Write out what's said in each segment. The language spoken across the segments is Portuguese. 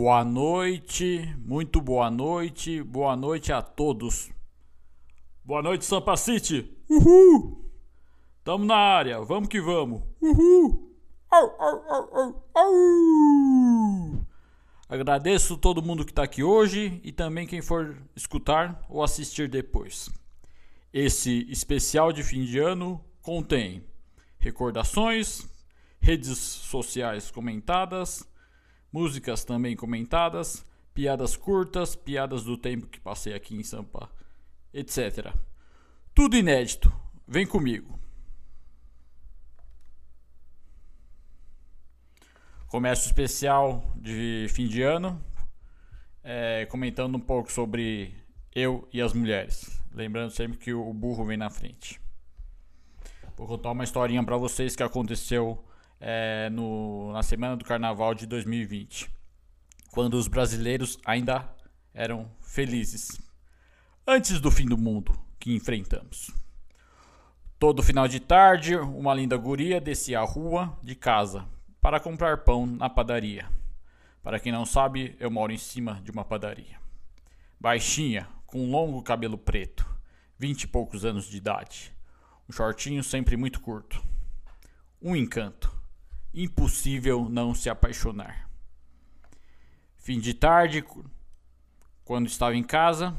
Boa noite, muito boa noite, boa noite a todos. Boa noite, Sampa City. Uhul! Tamo na área, vamos que vamos. Uhul! Agradeço todo mundo que está aqui hoje e também quem for escutar ou assistir depois. Esse especial de fim de ano contém recordações, redes sociais comentadas músicas também comentadas, piadas curtas, piadas do tempo que passei aqui em Sampa, etc. Tudo inédito. Vem comigo. Começo especial de fim de ano, é, comentando um pouco sobre eu e as mulheres. Lembrando sempre que o burro vem na frente. Vou contar uma historinha para vocês que aconteceu é, no, na semana do carnaval de 2020, quando os brasileiros ainda eram felizes, antes do fim do mundo que enfrentamos. Todo final de tarde, uma linda guria descia a rua de casa para comprar pão na padaria. Para quem não sabe, eu moro em cima de uma padaria. Baixinha, com longo cabelo preto, vinte e poucos anos de idade, um shortinho sempre muito curto. Um encanto impossível não se apaixonar. Fim de tarde, quando estava em casa,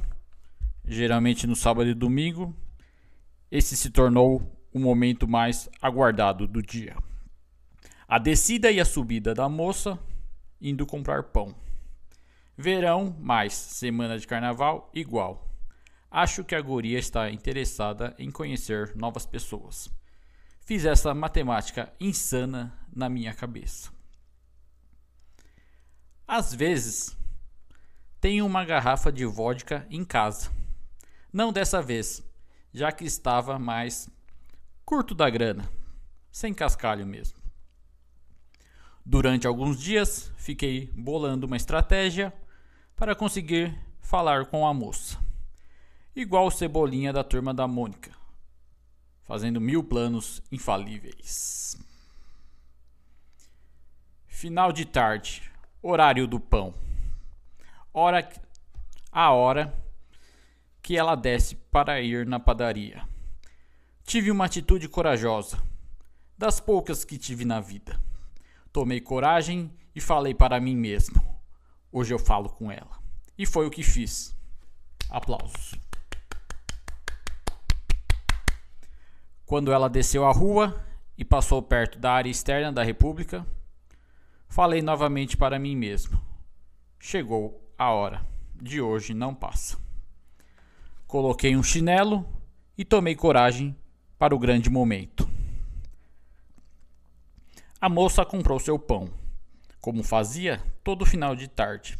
geralmente no sábado e domingo, esse se tornou o momento mais aguardado do dia. A descida e a subida da moça indo comprar pão. Verão mais semana de carnaval igual. Acho que a guria está interessada em conhecer novas pessoas. Fiz essa matemática insana na minha cabeça. Às vezes, tenho uma garrafa de vodka em casa. Não dessa vez, já que estava mais curto da grana, sem cascalho mesmo. Durante alguns dias, fiquei bolando uma estratégia para conseguir falar com a moça. Igual Cebolinha da turma da Mônica fazendo mil planos infalíveis. Final de tarde, horário do pão. Hora a hora que ela desce para ir na padaria. Tive uma atitude corajosa, das poucas que tive na vida. Tomei coragem e falei para mim mesmo. Hoje eu falo com ela. E foi o que fiz. Aplausos. Quando ela desceu a rua e passou perto da área externa da República, falei novamente para mim mesmo: chegou a hora, de hoje não passa. Coloquei um chinelo e tomei coragem para o grande momento. A moça comprou seu pão, como fazia todo final de tarde.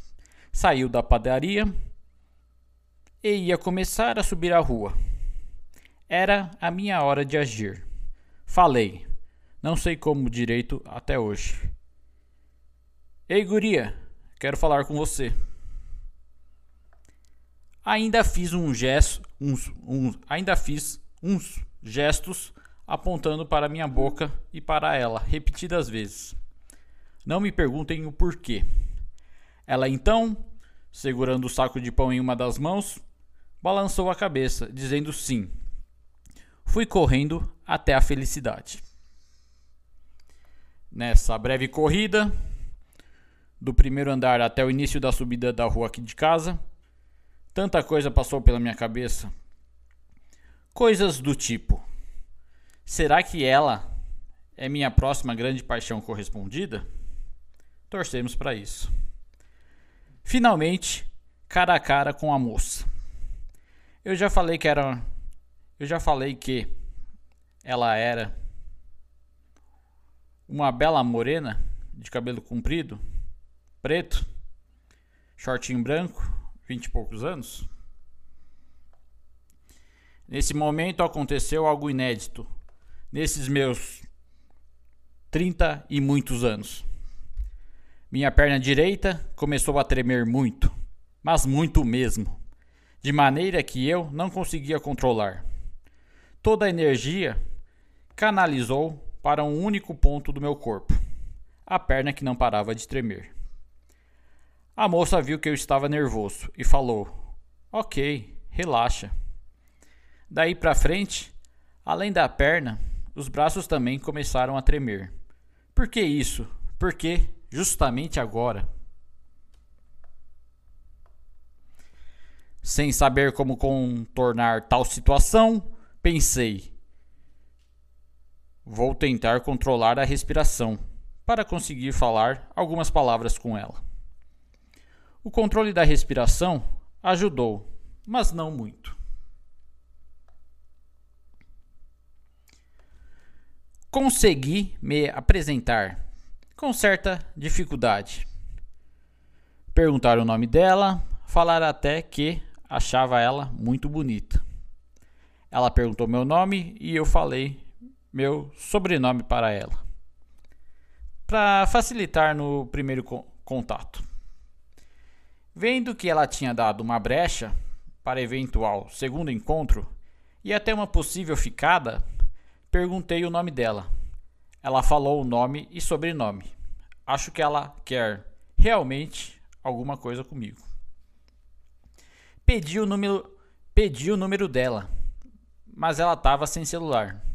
Saiu da padaria e ia começar a subir a rua. Era a minha hora de agir. Falei. Não sei como direito até hoje. Ei, guria, quero falar com você. Ainda fiz um gesto, uns, uns, ainda fiz uns gestos apontando para minha boca e para ela repetidas vezes. Não me perguntem o porquê. Ela então, segurando o saco de pão em uma das mãos, balançou a cabeça, dizendo sim. Fui correndo até a felicidade. Nessa breve corrida, do primeiro andar até o início da subida da rua aqui de casa. Tanta coisa passou pela minha cabeça. Coisas do tipo: será que ela é minha próxima grande paixão correspondida? Torcemos para isso. Finalmente, cara a cara com a moça. Eu já falei que era eu já falei que ela era uma bela morena de cabelo comprido, preto, shortinho branco, vinte e poucos anos. Nesse momento aconteceu algo inédito. Nesses meus trinta e muitos anos. Minha perna direita começou a tremer muito, mas muito mesmo, de maneira que eu não conseguia controlar. Toda a energia canalizou para um único ponto do meu corpo, a perna que não parava de tremer. A moça viu que eu estava nervoso e falou: Ok, relaxa. Daí para frente, além da perna, os braços também começaram a tremer. Por que isso? Porque justamente agora. Sem saber como contornar tal situação, pensei: vou tentar controlar a respiração para conseguir falar algumas palavras com ela. O controle da respiração ajudou, mas não muito. Consegui me apresentar com certa dificuldade. Perguntar o nome dela, falar até que achava ela muito bonita. Ela perguntou meu nome e eu falei meu sobrenome para ela. Para facilitar no primeiro contato. Vendo que ela tinha dado uma brecha para eventual segundo encontro e até uma possível ficada, perguntei o nome dela. Ela falou o nome e sobrenome. Acho que ela quer realmente alguma coisa comigo. Pedi o número, pedi o número dela, mas ela estava sem celular.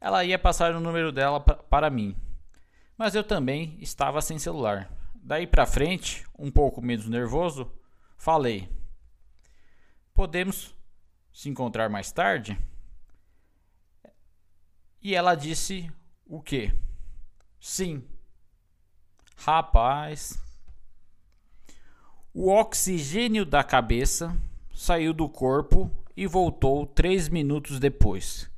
Ela ia passar o número dela para mim, mas eu também estava sem celular. Daí para frente, um pouco menos nervoso, falei: Podemos se encontrar mais tarde? E ela disse o quê? Sim. Rapaz. O oxigênio da cabeça saiu do corpo e voltou três minutos depois.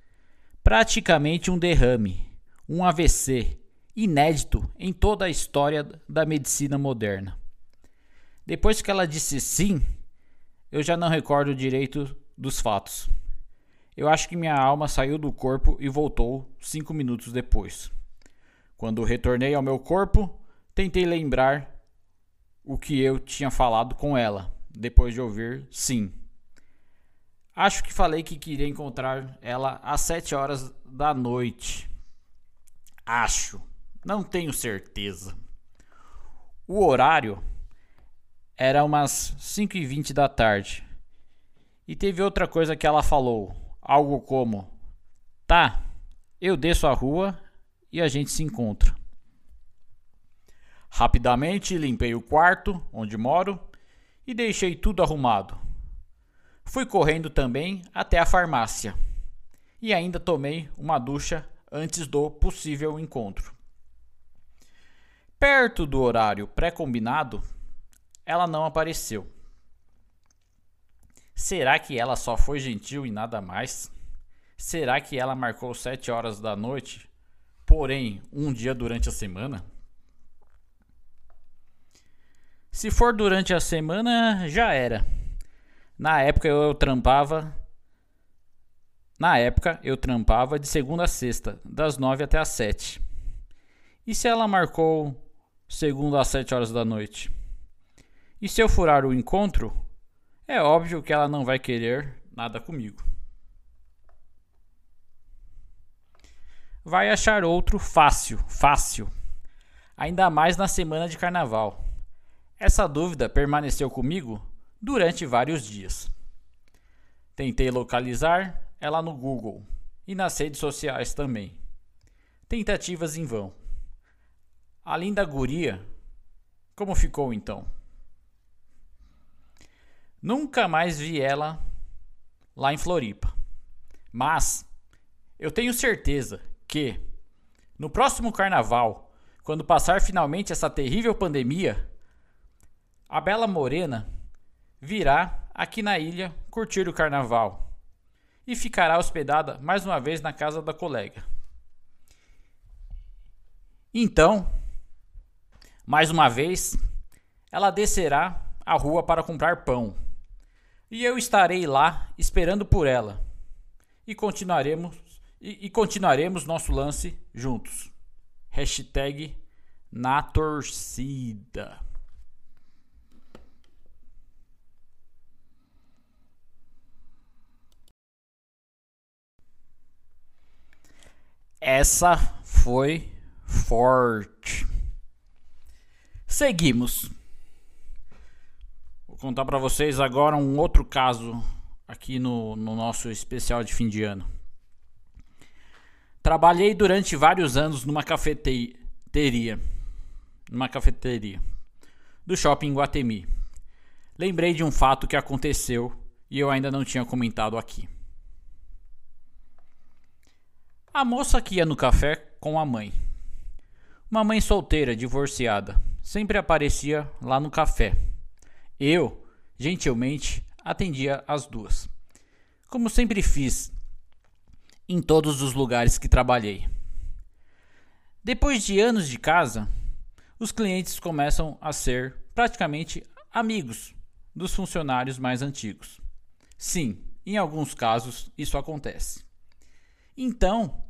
Praticamente um derrame, um AVC, inédito em toda a história da medicina moderna. Depois que ela disse sim, eu já não recordo direito dos fatos. Eu acho que minha alma saiu do corpo e voltou cinco minutos depois. Quando retornei ao meu corpo, tentei lembrar o que eu tinha falado com ela, depois de ouvir sim. Acho que falei que queria encontrar ela às sete horas da noite. Acho, não tenho certeza. O horário era umas 5 e 20 da tarde. E teve outra coisa que ela falou. Algo como: Tá, eu desço a rua e a gente se encontra. Rapidamente limpei o quarto onde moro e deixei tudo arrumado. Fui correndo também até a farmácia e ainda tomei uma ducha antes do possível encontro. Perto do horário pré-combinado, ela não apareceu. Será que ela só foi gentil e nada mais? Será que ela marcou sete horas da noite, porém um dia durante a semana? Se for durante a semana, já era. Na época eu trampava. Na época eu trampava de segunda a sexta, das nove até as sete. E se ela marcou segunda às sete horas da noite? E se eu furar o encontro, é óbvio que ela não vai querer nada comigo. Vai achar outro fácil, fácil. Ainda mais na semana de carnaval. Essa dúvida permaneceu comigo durante vários dias. Tentei localizar ela no Google e nas redes sociais também. Tentativas em vão. A linda guria Como ficou então? Nunca mais vi ela lá em Floripa. Mas eu tenho certeza que no próximo carnaval, quando passar finalmente essa terrível pandemia, a bela morena virá aqui na ilha curtir o carnaval e ficará hospedada mais uma vez na casa da colega. Então, mais uma vez, ela descerá a rua para comprar pão. E eu estarei lá esperando por ela. E continuaremos e, e continuaremos nosso lance juntos. Hashtag na torcida. Essa foi forte. Seguimos. Vou contar para vocês agora um outro caso aqui no, no nosso especial de fim de ano. Trabalhei durante vários anos numa cafeteria, numa cafeteria do shopping Guatemi. Lembrei de um fato que aconteceu e eu ainda não tinha comentado aqui. A moça que ia no café com a mãe. Uma mãe solteira, divorciada, sempre aparecia lá no café. Eu, gentilmente, atendia as duas. Como sempre fiz em todos os lugares que trabalhei. Depois de anos de casa, os clientes começam a ser praticamente amigos dos funcionários mais antigos. Sim, em alguns casos isso acontece. Então,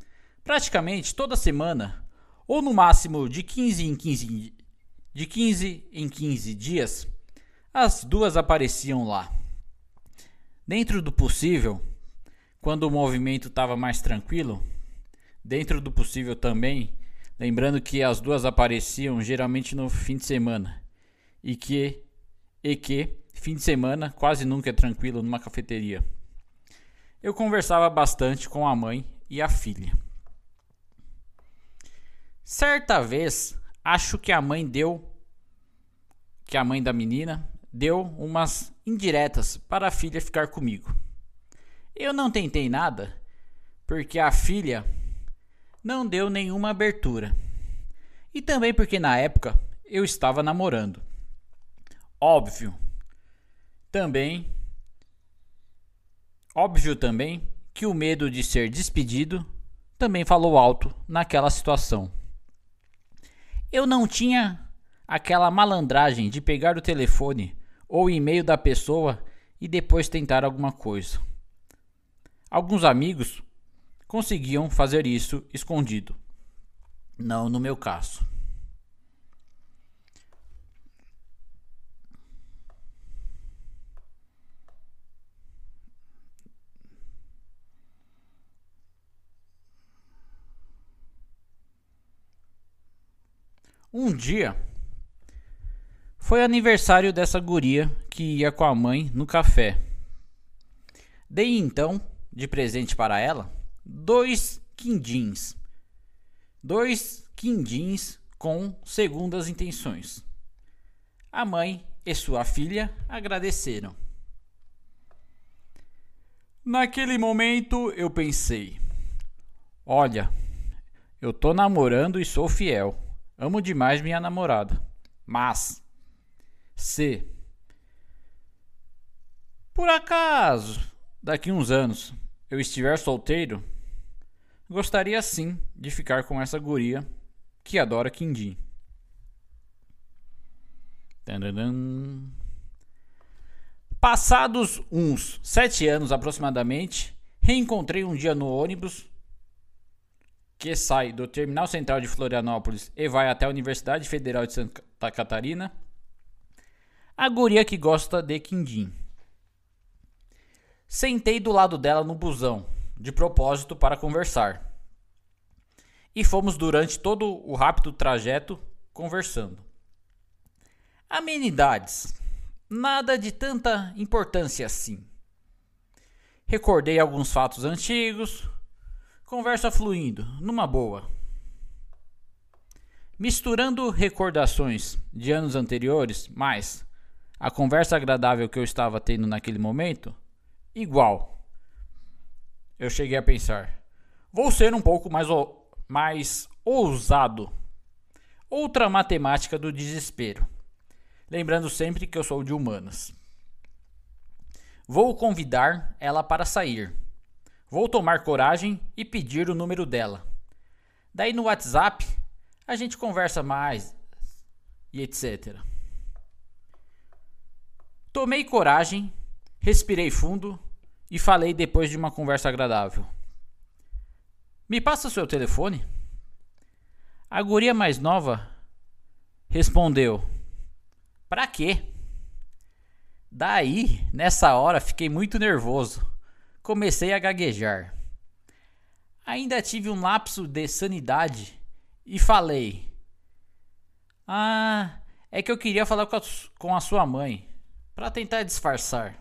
praticamente toda semana, ou no máximo de 15 em 15, de 15 em 15 dias, as duas apareciam lá. Dentro do possível, quando o movimento estava mais tranquilo, dentro do possível também, lembrando que as duas apareciam geralmente no fim de semana e que e que fim de semana quase nunca é tranquilo numa cafeteria. Eu conversava bastante com a mãe e a filha. Certa vez, acho que a mãe deu que a mãe da menina deu umas indiretas para a filha ficar comigo. Eu não tentei nada, porque a filha não deu nenhuma abertura. E também porque na época eu estava namorando. Óbvio. Também óbvio também que o medo de ser despedido também falou alto naquela situação. Eu não tinha aquela malandragem de pegar o telefone ou e-mail da pessoa e depois tentar alguma coisa. Alguns amigos conseguiam fazer isso escondido. Não no meu caso. Um dia foi aniversário dessa guria que ia com a mãe no café. Dei então, de presente para ela, dois quindins. Dois quindins com segundas intenções. A mãe e sua filha agradeceram. Naquele momento eu pensei: olha, eu tô namorando e sou fiel. Amo demais minha namorada. Mas, se por acaso daqui uns anos eu estiver solteiro, gostaria sim de ficar com essa guria que adora quindim. Passados uns sete anos aproximadamente, reencontrei um dia no ônibus que sai do Terminal Central de Florianópolis e vai até a Universidade Federal de Santa Catarina. A guria que gosta de quindim. Sentei do lado dela no busão, de propósito para conversar. E fomos durante todo o rápido trajeto conversando. Amenidades. Nada de tanta importância assim. Recordei alguns fatos antigos, Conversa fluindo, numa boa. Misturando recordações de anos anteriores, mais a conversa agradável que eu estava tendo naquele momento, igual. Eu cheguei a pensar: vou ser um pouco mais, mais ousado. Outra matemática do desespero. Lembrando sempre que eu sou de humanas. Vou convidar ela para sair. Vou tomar coragem e pedir o número dela. Daí no WhatsApp a gente conversa mais e etc. Tomei coragem, respirei fundo e falei depois de uma conversa agradável. Me passa seu telefone? A guria mais nova respondeu: Pra quê? Daí, nessa hora, fiquei muito nervoso. Comecei a gaguejar. Ainda tive um lapso de sanidade e falei: Ah, é que eu queria falar com a, com a sua mãe, para tentar disfarçar.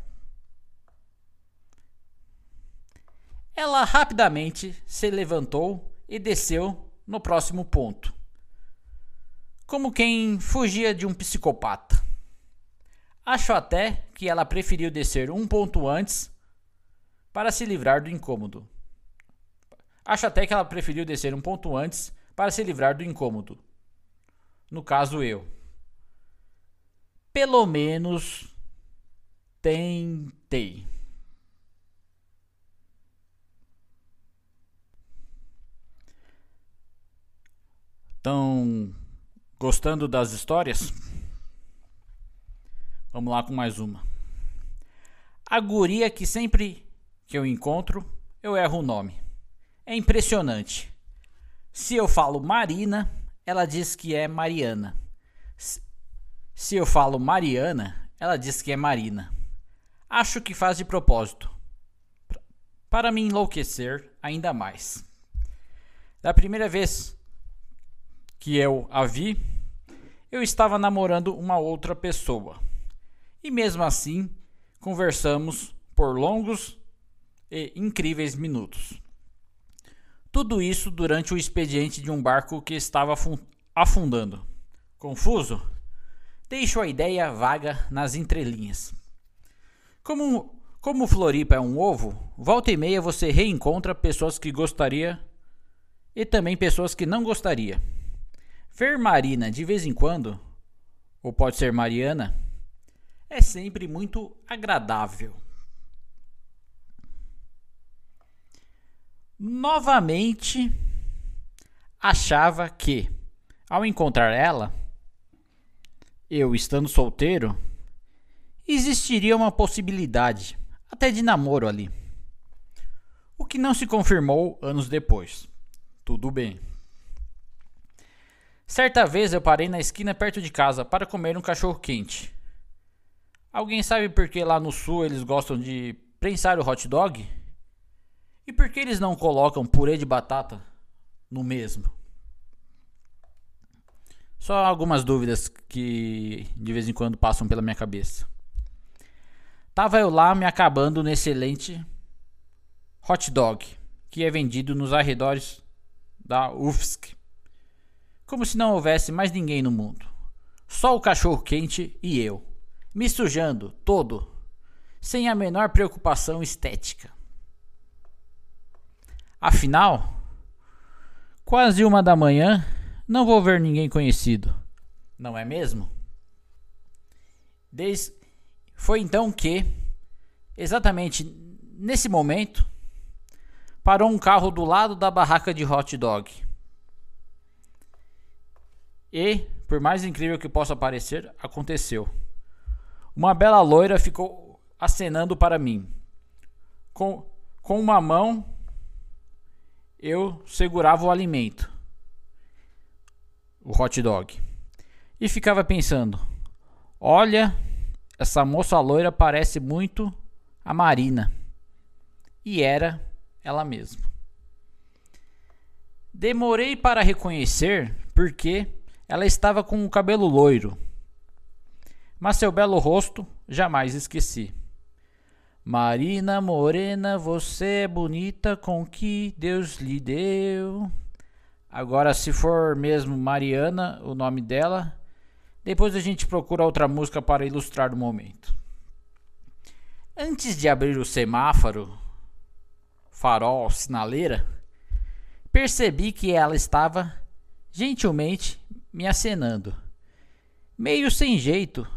Ela rapidamente se levantou e desceu no próximo ponto, como quem fugia de um psicopata. Acho até que ela preferiu descer um ponto antes para se livrar do incômodo. Acho até que ela preferiu descer um ponto antes para se livrar do incômodo. No caso, eu. Pelo menos tentei. Estão gostando das histórias? Vamos lá com mais uma. A guria que sempre que eu encontro, eu erro o nome. É impressionante. Se eu falo Marina, ela diz que é Mariana. Se eu falo Mariana, ela diz que é Marina. Acho que faz de propósito. Para me enlouquecer ainda mais. Da primeira vez que eu a vi, eu estava namorando uma outra pessoa e mesmo assim conversamos por longos e incríveis minutos. Tudo isso durante o expediente de um barco que estava afundando. Confuso? Deixo a ideia vaga nas entrelinhas. Como, como Floripa é um ovo, volta e meia você reencontra pessoas que gostaria e também pessoas que não gostaria. Ver Marina de vez em quando, ou pode ser Mariana, é sempre muito agradável. Novamente, achava que, ao encontrar ela, eu estando solteiro, existiria uma possibilidade, até de namoro ali. O que não se confirmou anos depois. Tudo bem. Certa vez eu parei na esquina perto de casa para comer um cachorro quente. Alguém sabe por que lá no sul eles gostam de prensar o hot dog? E por que eles não colocam purê de batata no mesmo? Só algumas dúvidas que de vez em quando passam pela minha cabeça. Tava eu lá me acabando no excelente hot dog que é vendido nos arredores da UFSC. Como se não houvesse mais ninguém no mundo. Só o cachorro quente e eu me sujando todo, sem a menor preocupação estética. Afinal, quase uma da manhã, não vou ver ninguém conhecido, não é mesmo? Desde... Foi então que, exatamente nesse momento, parou um carro do lado da barraca de hot dog. E, por mais incrível que possa parecer, aconteceu. Uma bela loira ficou acenando para mim. Com, com uma mão eu segurava o alimento, o hot dog, e ficava pensando: olha, essa moça loira parece muito a Marina. E era ela mesma. Demorei para reconhecer porque ela estava com o cabelo loiro mas seu belo rosto jamais esqueci. Marina Morena, você é bonita com que Deus lhe deu. Agora, se for mesmo Mariana, o nome dela, depois a gente procura outra música para ilustrar o momento. Antes de abrir o semáforo, farol, sinaleira, percebi que ela estava gentilmente me acenando. Meio sem jeito,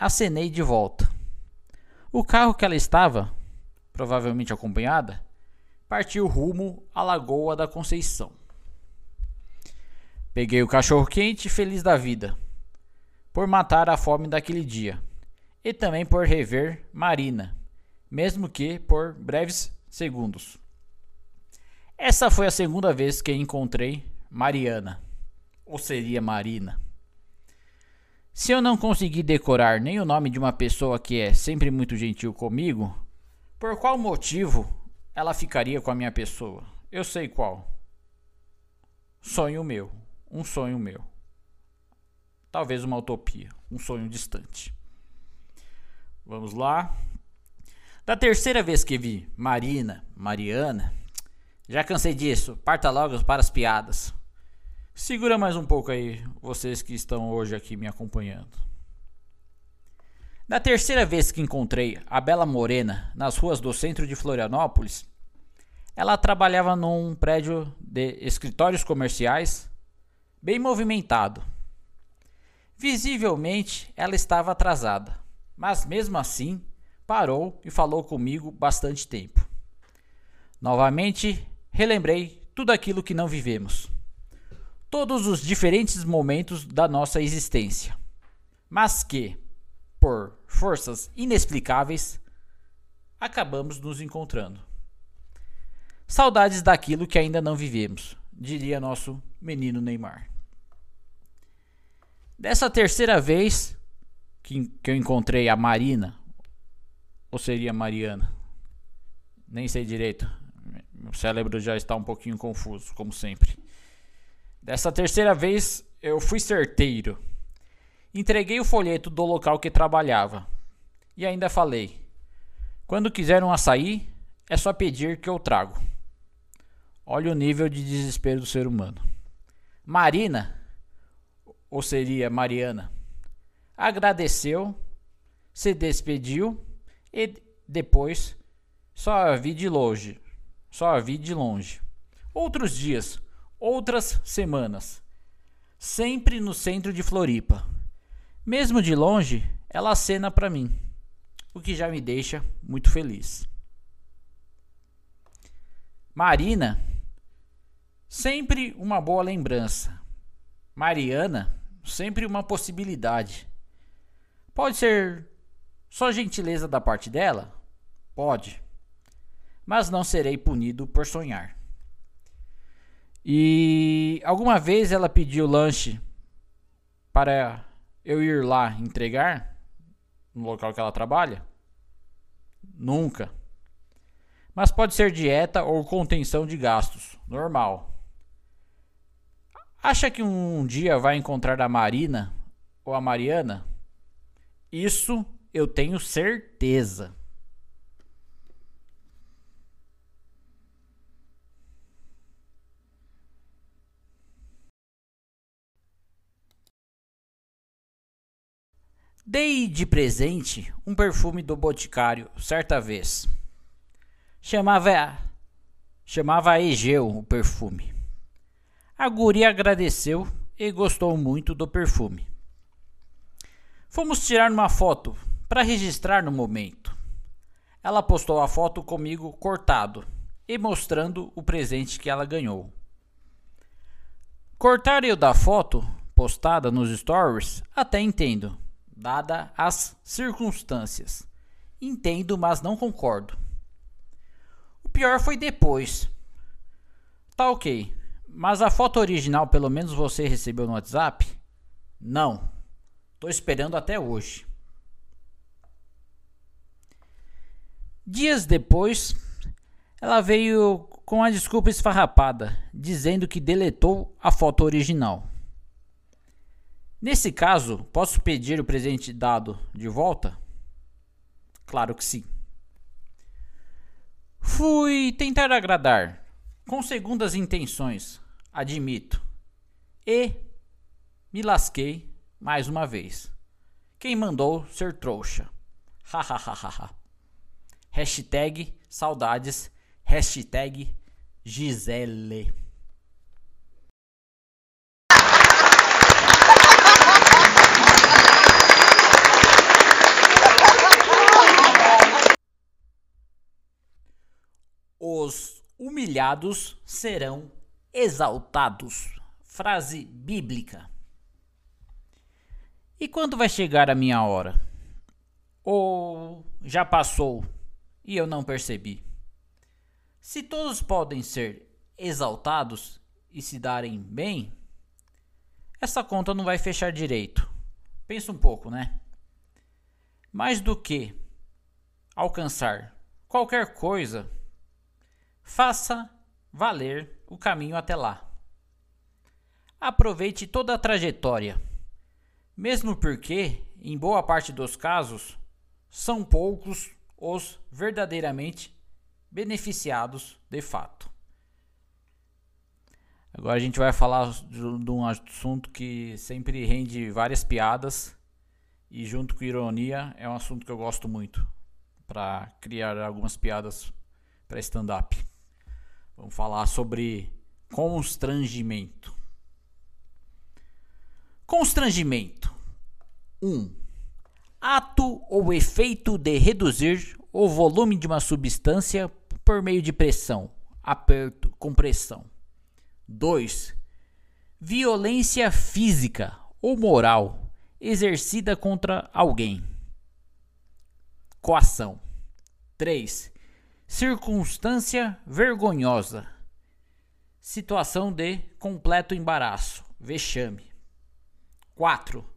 acenei de volta. O carro que ela estava, provavelmente acompanhada, partiu rumo à Lagoa da Conceição. Peguei o cachorro quente feliz da vida, por matar a fome daquele dia, e também por rever Marina, mesmo que por breves segundos. Essa foi a segunda vez que encontrei Mariana, ou seria Marina. Se eu não conseguir decorar nem o nome de uma pessoa que é sempre muito gentil comigo, por qual motivo ela ficaria com a minha pessoa? Eu sei qual. Sonho meu, um sonho meu. Talvez uma utopia, um sonho distante. Vamos lá. Da terceira vez que vi Marina, Mariana, já cansei disso. Parta logo para as piadas. Segura mais um pouco aí, vocês que estão hoje aqui me acompanhando. Na terceira vez que encontrei a Bela Morena nas ruas do centro de Florianópolis, ela trabalhava num prédio de escritórios comerciais bem movimentado. Visivelmente ela estava atrasada, mas mesmo assim parou e falou comigo bastante tempo. Novamente relembrei tudo aquilo que não vivemos todos os diferentes momentos da nossa existência, mas que, por forças inexplicáveis, acabamos nos encontrando. Saudades daquilo que ainda não vivemos, diria nosso menino Neymar. Dessa terceira vez que, que eu encontrei a Marina, ou seria Mariana, nem sei direito, meu cérebro já está um pouquinho confuso, como sempre. Dessa terceira vez eu fui certeiro. Entreguei o folheto do local que trabalhava. E ainda falei: quando quiser um açaí, é só pedir que eu trago. Olha o nível de desespero do ser humano. Marina, ou seria Mariana, agradeceu, se despediu e depois só a vi de longe. Só a vi de longe. Outros dias, outras semanas, sempre no centro de Floripa. Mesmo de longe, ela acena para mim, o que já me deixa muito feliz. Marina, sempre uma boa lembrança. Mariana, sempre uma possibilidade. Pode ser só gentileza da parte dela? Pode. Mas não serei punido por sonhar. E alguma vez ela pediu lanche para eu ir lá entregar no local que ela trabalha? Nunca. Mas pode ser dieta ou contenção de gastos, normal. Acha que um dia vai encontrar a Marina ou a Mariana? Isso eu tenho certeza. Dei de presente um perfume do Boticário certa vez. Chamava chamava Egeu o perfume. A guria agradeceu e gostou muito do perfume. Fomos tirar uma foto para registrar no momento. Ela postou a foto comigo cortado e mostrando o presente que ela ganhou. Cortar eu da foto postada nos stories até entendo dada as circunstâncias. Entendo, mas não concordo. O pior foi depois. Tá ok, mas a foto original pelo menos você recebeu no WhatsApp? Não. Tô esperando até hoje. Dias depois, ela veio com a desculpa esfarrapada, dizendo que deletou a foto original. Nesse caso, posso pedir o presente dado de volta? Claro que sim. Fui tentar agradar, com segundas intenções, admito. E me lasquei mais uma vez. Quem mandou ser trouxa? Hahaha. Hashtag saudades. Hashtag Gisele. Os humilhados serão exaltados. Frase bíblica. E quando vai chegar a minha hora? Ou já passou e eu não percebi? Se todos podem ser exaltados e se darem bem, essa conta não vai fechar direito. Pensa um pouco, né? Mais do que alcançar qualquer coisa, faça valer o caminho até lá. Aproveite toda a trajetória, mesmo porque, em boa parte dos casos, são poucos os verdadeiramente beneficiados de fato. Agora a gente vai falar de um assunto que sempre rende várias piadas e junto com ironia é um assunto que eu gosto muito para criar algumas piadas para stand-up. Vamos falar sobre constrangimento. Constrangimento 1. Um, ato ou efeito de reduzir o volume de uma substância por meio de pressão, aperto, compressão. 2. Violência física ou moral exercida contra alguém. Coação. 3. Circunstância vergonhosa. Situação de completo embaraço, vexame. 4.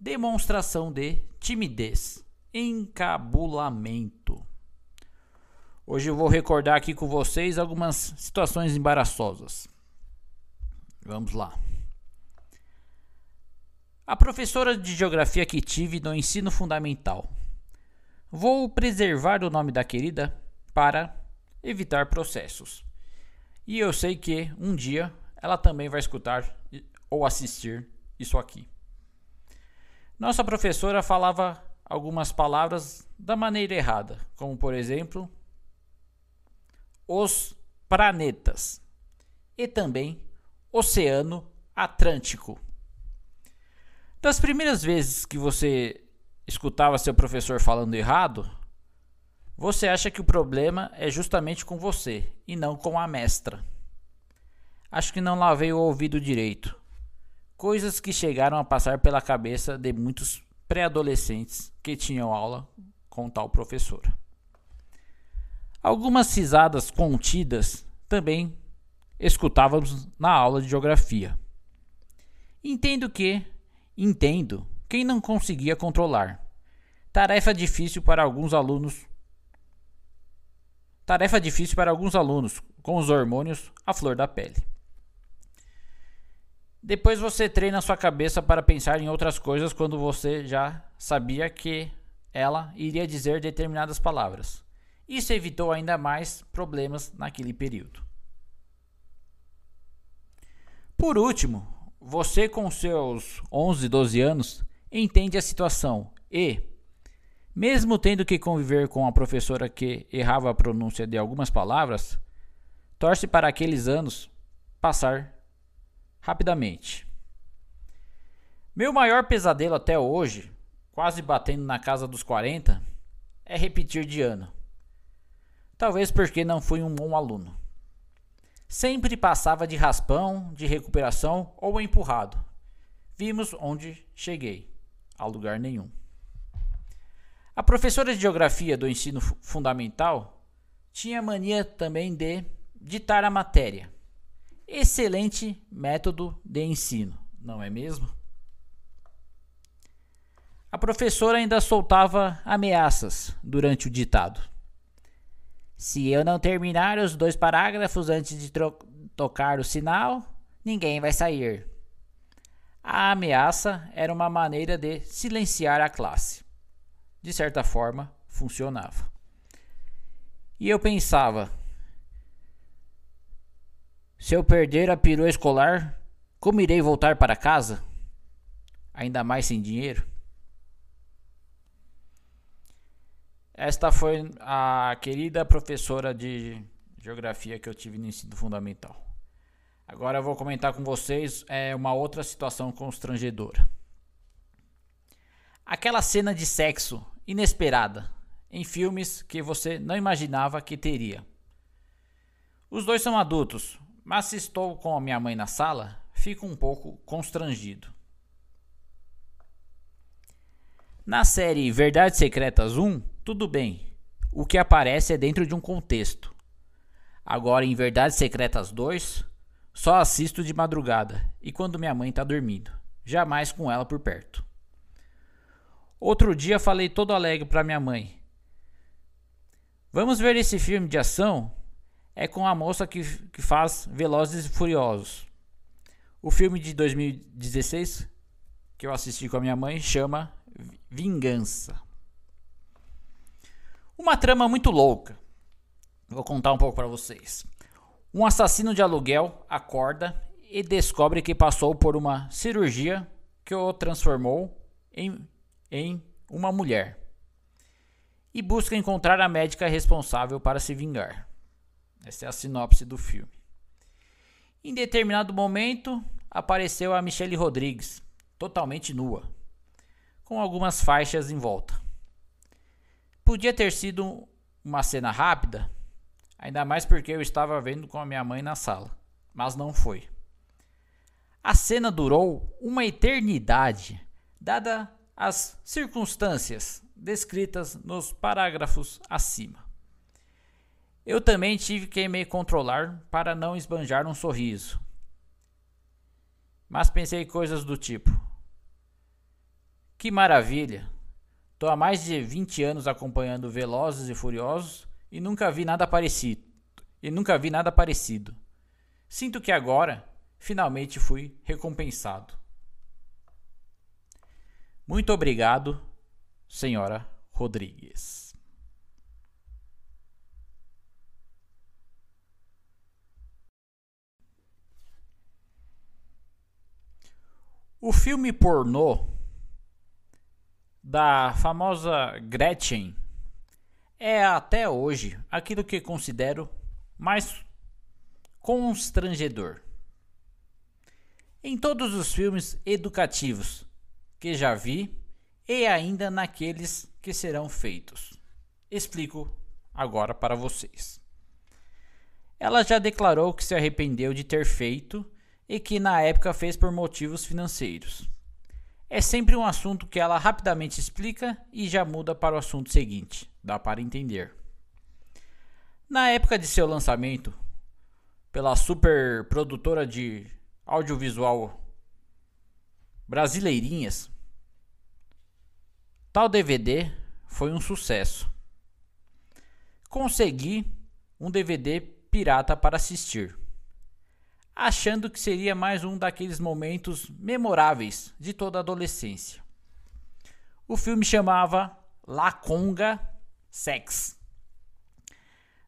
Demonstração de timidez, encabulamento. Hoje eu vou recordar aqui com vocês algumas situações embaraçosas. Vamos lá. A professora de geografia que tive no ensino fundamental. Vou preservar o nome da querida para evitar processos. E eu sei que um dia ela também vai escutar ou assistir isso aqui. Nossa professora falava algumas palavras da maneira errada, como por exemplo, os planetas e também Oceano Atlântico. Das primeiras vezes que você escutava seu professor falando errado, você acha que o problema é justamente com você e não com a mestra. Acho que não lavei o ouvido direito. Coisas que chegaram a passar pela cabeça de muitos pré-adolescentes que tinham aula com tal professora. Algumas risadas contidas também escutávamos na aula de geografia. Entendo que, entendo, quem não conseguia controlar. Tarefa difícil para alguns alunos. Tarefa difícil para alguns alunos, com os hormônios à flor da pele. Depois você treina sua cabeça para pensar em outras coisas quando você já sabia que ela iria dizer determinadas palavras. Isso evitou ainda mais problemas naquele período. Por último, você com seus 11, 12 anos entende a situação e, mesmo tendo que conviver com a professora que errava a pronúncia de algumas palavras, torce para aqueles anos passar rapidamente. Meu maior pesadelo até hoje, quase batendo na casa dos 40, é repetir de ano. Talvez porque não fui um bom aluno. Sempre passava de raspão, de recuperação ou empurrado. Vimos onde cheguei, a lugar nenhum. A professora de geografia do ensino fundamental tinha mania também de ditar a matéria. Excelente método de ensino, não é mesmo? A professora ainda soltava ameaças durante o ditado. Se eu não terminar os dois parágrafos antes de tocar o sinal, ninguém vai sair. A ameaça era uma maneira de silenciar a classe. De certa forma, funcionava. E eu pensava: Se eu perder a perua escolar, como irei voltar para casa? Ainda mais sem dinheiro? Esta foi a querida professora de geografia que eu tive no ensino fundamental. Agora eu vou comentar com vocês é, uma outra situação constrangedora. Aquela cena de sexo inesperada em filmes que você não imaginava que teria. Os dois são adultos, mas se estou com a minha mãe na sala, fico um pouco constrangido. Na série Verdades Secretas 1, tudo bem. O que aparece é dentro de um contexto. Agora em Verdades Secretas 2, só assisto de madrugada e quando minha mãe está dormindo, jamais com ela por perto. Outro dia falei todo alegre para minha mãe. Vamos ver esse filme de ação? É com a moça que, que faz Velozes e Furiosos. O filme de 2016 que eu assisti com a minha mãe chama Vingança. Uma trama muito louca. Vou contar um pouco para vocês. Um assassino de aluguel acorda e descobre que passou por uma cirurgia que o transformou em, em uma mulher. E busca encontrar a médica responsável para se vingar. Essa é a sinopse do filme. Em determinado momento, apareceu a Michelle Rodrigues, totalmente nua, com algumas faixas em volta. Podia ter sido uma cena rápida, Ainda mais porque eu estava vendo com a minha mãe na sala. Mas não foi. A cena durou uma eternidade, dada as circunstâncias descritas nos parágrafos acima. Eu também tive que me controlar para não esbanjar um sorriso. Mas pensei coisas do tipo: Que maravilha! Tô há mais de 20 anos acompanhando Velozes e Furiosos e nunca vi nada parecido. E nunca vi nada parecido. Sinto que agora finalmente fui recompensado. Muito obrigado, senhora Rodrigues. O filme pornô da famosa Gretchen é até hoje aquilo que considero mais constrangedor. Em todos os filmes educativos que já vi e ainda naqueles que serão feitos. Explico agora para vocês. Ela já declarou que se arrependeu de ter feito e que na época fez por motivos financeiros. É sempre um assunto que ela rapidamente explica e já muda para o assunto seguinte. Dá para entender. Na época de seu lançamento, pela super produtora de audiovisual Brasileirinhas, tal DVD foi um sucesso. Consegui um DVD pirata para assistir achando que seria mais um daqueles momentos memoráveis de toda a adolescência. O filme chamava La Conga Sex.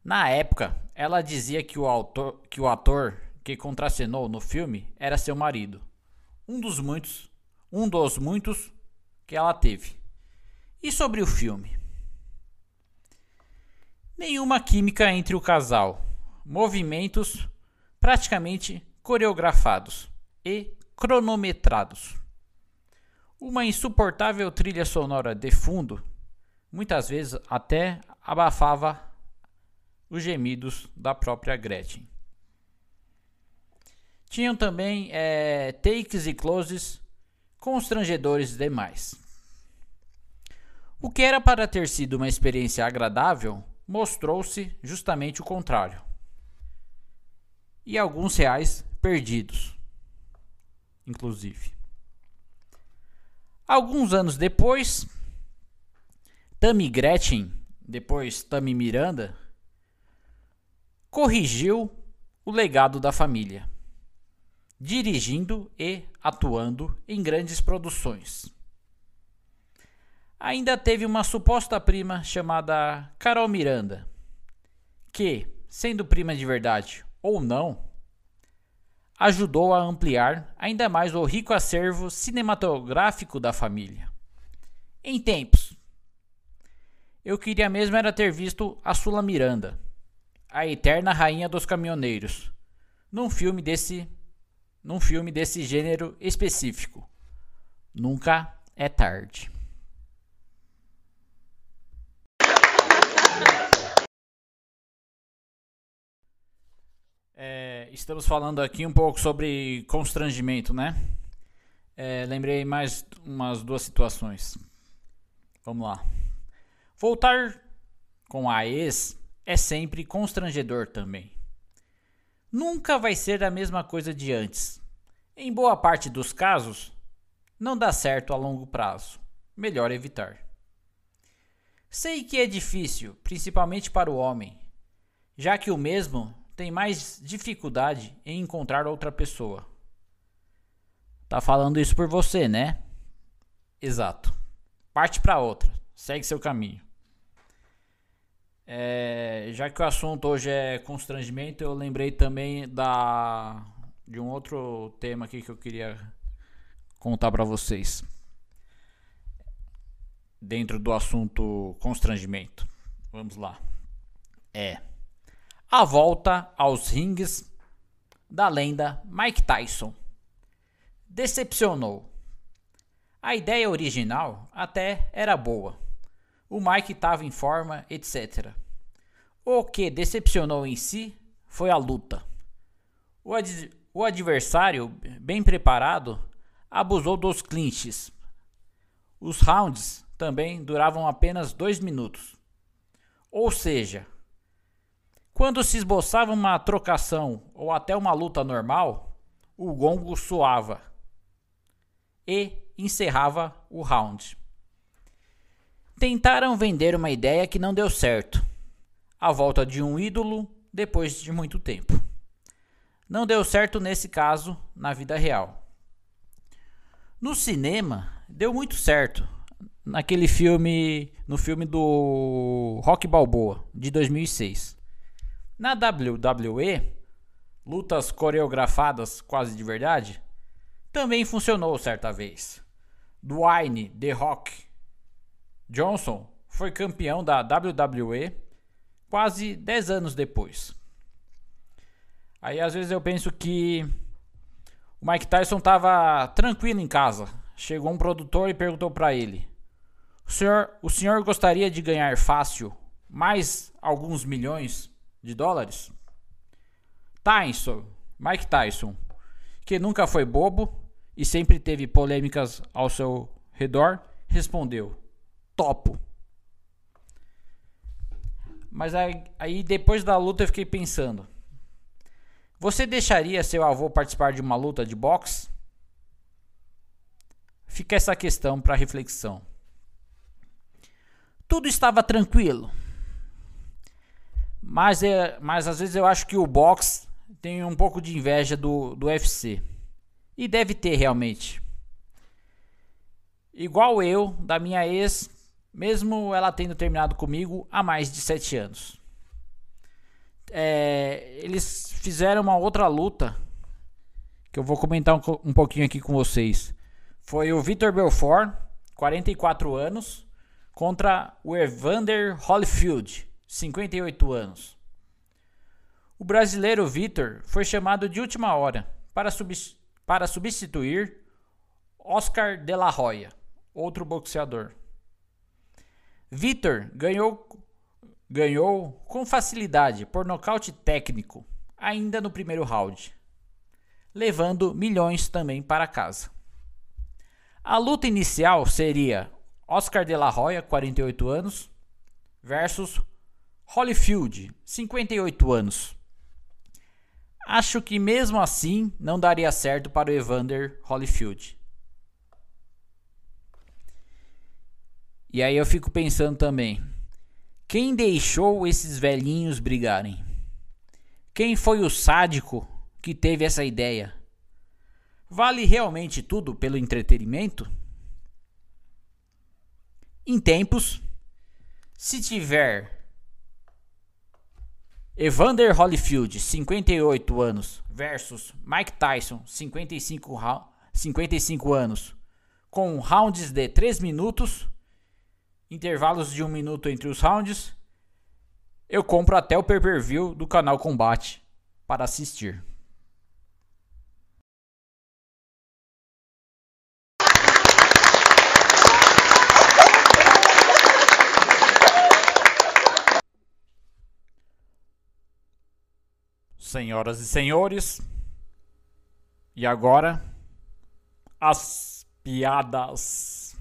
Na época, ela dizia que o, autor, que o ator que contracenou no filme era seu marido, um dos muitos, um dos muitos que ela teve. E sobre o filme? Nenhuma química entre o casal, movimentos praticamente coreografados e cronometrados. Uma insuportável trilha sonora de fundo, muitas vezes até abafava os gemidos da própria Gretchen. Tinham também é, takes e closes constrangedores demais. O que era para ter sido uma experiência agradável mostrou-se justamente o contrário e alguns reais perdidos, inclusive. Alguns anos depois, Tammy Gretchen, depois Tammy Miranda, corrigiu o legado da família, dirigindo e atuando em grandes produções. Ainda teve uma suposta prima chamada Carol Miranda, que, sendo prima de verdade ou não, ajudou a ampliar ainda mais o rico acervo cinematográfico da família. Em tempos, eu queria mesmo era ter visto a Sula Miranda, a eterna rainha dos caminhoneiros, num filme desse num filme desse gênero específico. Nunca é tarde. É, estamos falando aqui um pouco sobre constrangimento, né? É, lembrei mais umas duas situações. Vamos lá. Voltar com a ex é sempre constrangedor também nunca vai ser a mesma coisa de antes. Em boa parte dos casos, não dá certo a longo prazo. Melhor evitar. Sei que é difícil, principalmente para o homem, já que o mesmo tem mais dificuldade em encontrar outra pessoa. Tá falando isso por você, né? Exato. Parte para outra. Segue seu caminho. É, já que o assunto hoje é constrangimento, eu lembrei também da de um outro tema aqui que eu queria contar para vocês. Dentro do assunto constrangimento. Vamos lá. É a volta aos rings da lenda Mike Tyson. Decepcionou. A ideia original até era boa o Mike estava em forma, etc. O que decepcionou em si foi a luta. O, ad o adversário, bem preparado, abusou dos clinches. Os rounds também duravam apenas dois minutos. Ou seja, quando se esboçava uma trocação ou até uma luta normal, o gongo soava e encerrava o round. Tentaram vender uma ideia que não deu certo. A volta de um ídolo depois de muito tempo. Não deu certo nesse caso na vida real. No cinema, deu muito certo. Naquele filme, no filme do Rock Balboa de 2006. Na WWE, lutas coreografadas quase de verdade, também funcionou certa vez. Dwayne The Rock Johnson foi campeão da WWE quase 10 anos depois. Aí às vezes eu penso que o Mike Tyson estava tranquilo em casa. Chegou um produtor e perguntou para ele: o senhor, o senhor gostaria de ganhar fácil mais alguns milhões de dólares? Tyson, Mike Tyson, que nunca foi bobo e sempre teve polêmicas ao seu redor, respondeu: topo. Mas aí, aí depois da luta eu fiquei pensando: você deixaria seu avô participar de uma luta de boxe? Fica essa questão para reflexão. Tudo estava tranquilo. Mas, é, mas às vezes eu acho que o boxe tem um pouco de inveja do, do UFC. E deve ter realmente. Igual eu, da minha ex, mesmo ela tendo terminado comigo há mais de sete anos. É, eles fizeram uma outra luta que eu vou comentar um, um pouquinho aqui com vocês. Foi o Vitor Belfort, 44 anos, contra o Evander Holyfield, 58 anos. O brasileiro Vitor foi chamado de última hora para, para substituir Oscar de la Hoya, outro boxeador. Vitor ganhou, ganhou com facilidade por nocaute técnico, ainda no primeiro round, levando milhões também para casa. A luta inicial seria Oscar de la Hoya, 48 anos, versus Holyfield, 58 anos. Acho que mesmo assim não daria certo para o Evander Holyfield. E aí eu fico pensando também: quem deixou esses velhinhos brigarem? Quem foi o sádico que teve essa ideia? Vale realmente tudo pelo entretenimento? Em tempos, se tiver Evander Holyfield, 58 anos, versus Mike Tyson, 55, 55 anos, com rounds de 3 minutos, intervalos de 1 minuto entre os rounds, eu compro até o pay-per-view do canal Combate para assistir. Senhoras e senhores, e agora as piadas.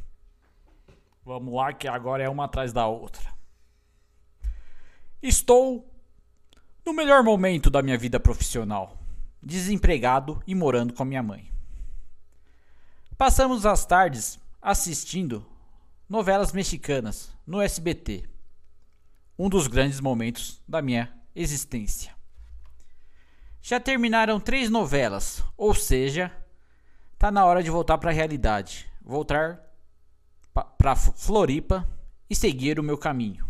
Vamos lá, que agora é uma atrás da outra. Estou no melhor momento da minha vida profissional, desempregado e morando com a minha mãe. Passamos as tardes assistindo novelas mexicanas no SBT, um dos grandes momentos da minha existência. Já terminaram três novelas, ou seja, tá na hora de voltar para a realidade, voltar para Floripa e seguir o meu caminho.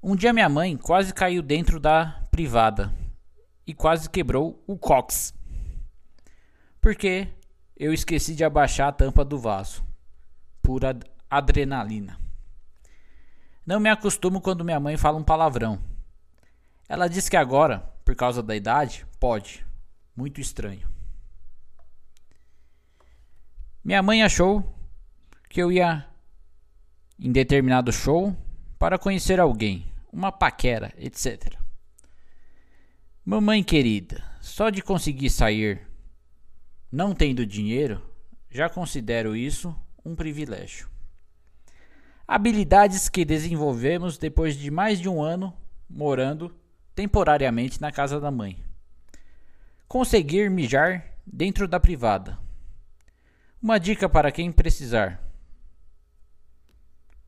Um dia minha mãe quase caiu dentro da privada e quase quebrou o cox. Porque eu esqueci de abaixar a tampa do vaso. Pura adrenalina. Não me acostumo quando minha mãe fala um palavrão. Ela diz que agora, por causa da idade, pode. Muito estranho. Minha mãe achou que eu ia em determinado show para conhecer alguém, uma paquera, etc. Mamãe querida, só de conseguir sair não tendo dinheiro, já considero isso um privilégio. Habilidades que desenvolvemos depois de mais de um ano morando temporariamente na casa da mãe. Conseguir mijar dentro da privada. Uma dica para quem precisar: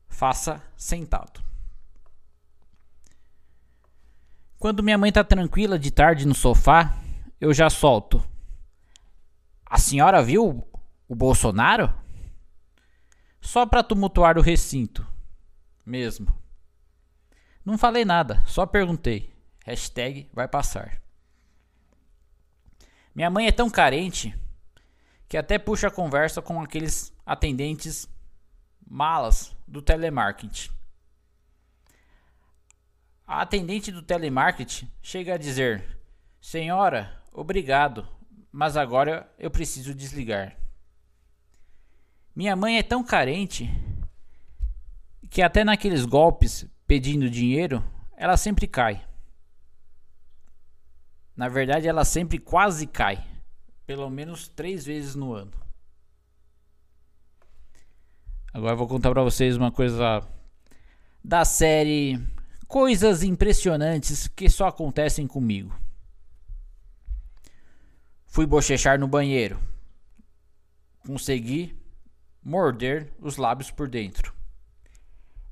faça sentado. Quando minha mãe está tranquila de tarde no sofá, eu já solto. A senhora viu o Bolsonaro? Só para tumultuar o recinto. Mesmo. Não falei nada, só perguntei. Hashtag vai passar. Minha mãe é tão carente que até puxa a conversa com aqueles atendentes malas do telemarketing. A atendente do telemarketing chega a dizer: Senhora, obrigado, mas agora eu preciso desligar. Minha mãe é tão carente que até naqueles golpes pedindo dinheiro, ela sempre cai. Na verdade, ela sempre quase cai. Pelo menos três vezes no ano. Agora vou contar para vocês uma coisa da série Coisas impressionantes que só acontecem comigo. Fui bochechar no banheiro. Consegui morder os lábios por dentro.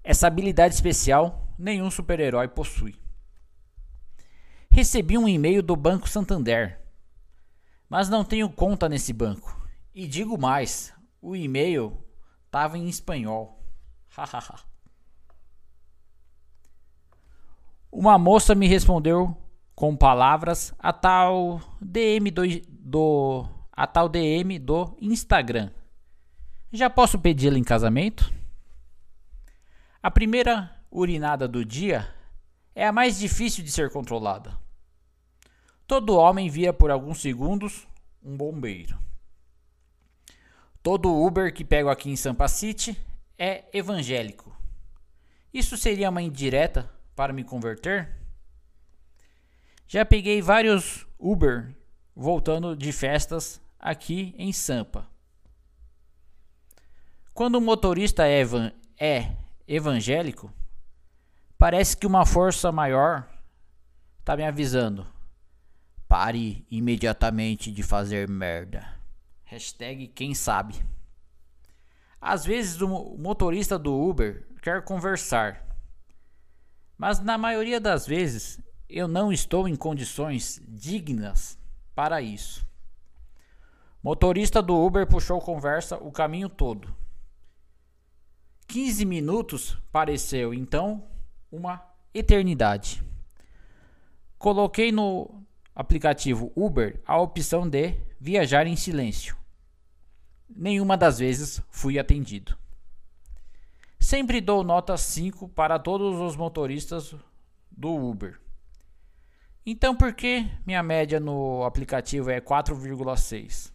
Essa habilidade especial nenhum super-herói possui. Recebi um e-mail do Banco Santander, mas não tenho conta nesse banco. E digo mais, o e-mail estava em espanhol. Uma moça me respondeu com palavras a tal DM do, do a tal DM do Instagram. Já posso pedi-la em casamento? A primeira urinada do dia é a mais difícil de ser controlada. Todo homem via por alguns segundos um bombeiro. Todo Uber que pego aqui em Sampa City é evangélico. Isso seria uma indireta para me converter? Já peguei vários Uber voltando de festas aqui em Sampa. Quando o motorista é, evan é evangélico, Parece que uma força maior tá me avisando. Pare imediatamente de fazer merda. Hashtag quem sabe. Às vezes o motorista do Uber quer conversar. Mas na maioria das vezes eu não estou em condições dignas para isso. Motorista do Uber puxou conversa o caminho todo. 15 minutos pareceu então uma eternidade. Coloquei no aplicativo Uber a opção de viajar em silêncio. Nenhuma das vezes fui atendido. Sempre dou nota 5 para todos os motoristas do Uber. Então por que minha média no aplicativo é 4,6?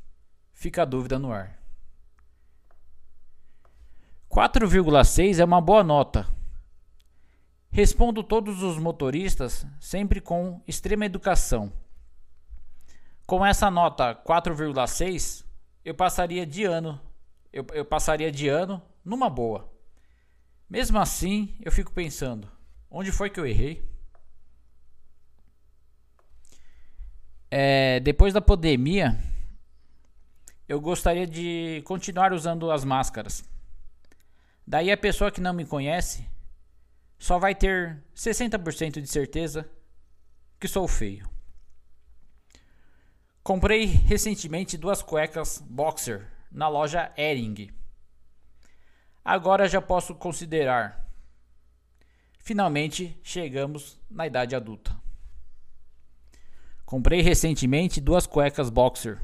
Fica a dúvida no ar. 4,6 é uma boa nota. Respondo todos os motoristas sempre com extrema educação. Com essa nota 4,6, eu passaria de ano. Eu, eu passaria de ano numa boa. Mesmo assim, eu fico pensando: onde foi que eu errei? É, depois da pandemia, eu gostaria de continuar usando as máscaras. Daí a pessoa que não me conhece só vai ter 60% de certeza que sou feio. Comprei recentemente duas cuecas boxer na loja Ering. Agora já posso considerar. Finalmente chegamos na idade adulta. Comprei recentemente duas cuecas boxer.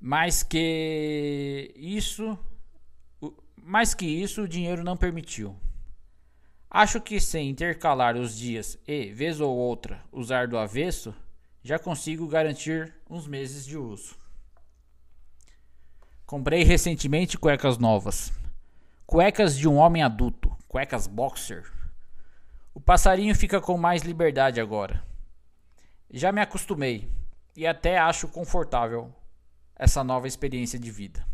Mais que isso, mais que isso, o dinheiro não permitiu. Acho que sem intercalar os dias e, vez ou outra, usar do avesso, já consigo garantir uns meses de uso. Comprei recentemente cuecas novas. Cuecas de um homem adulto, cuecas boxer. O passarinho fica com mais liberdade agora. Já me acostumei e até acho confortável essa nova experiência de vida.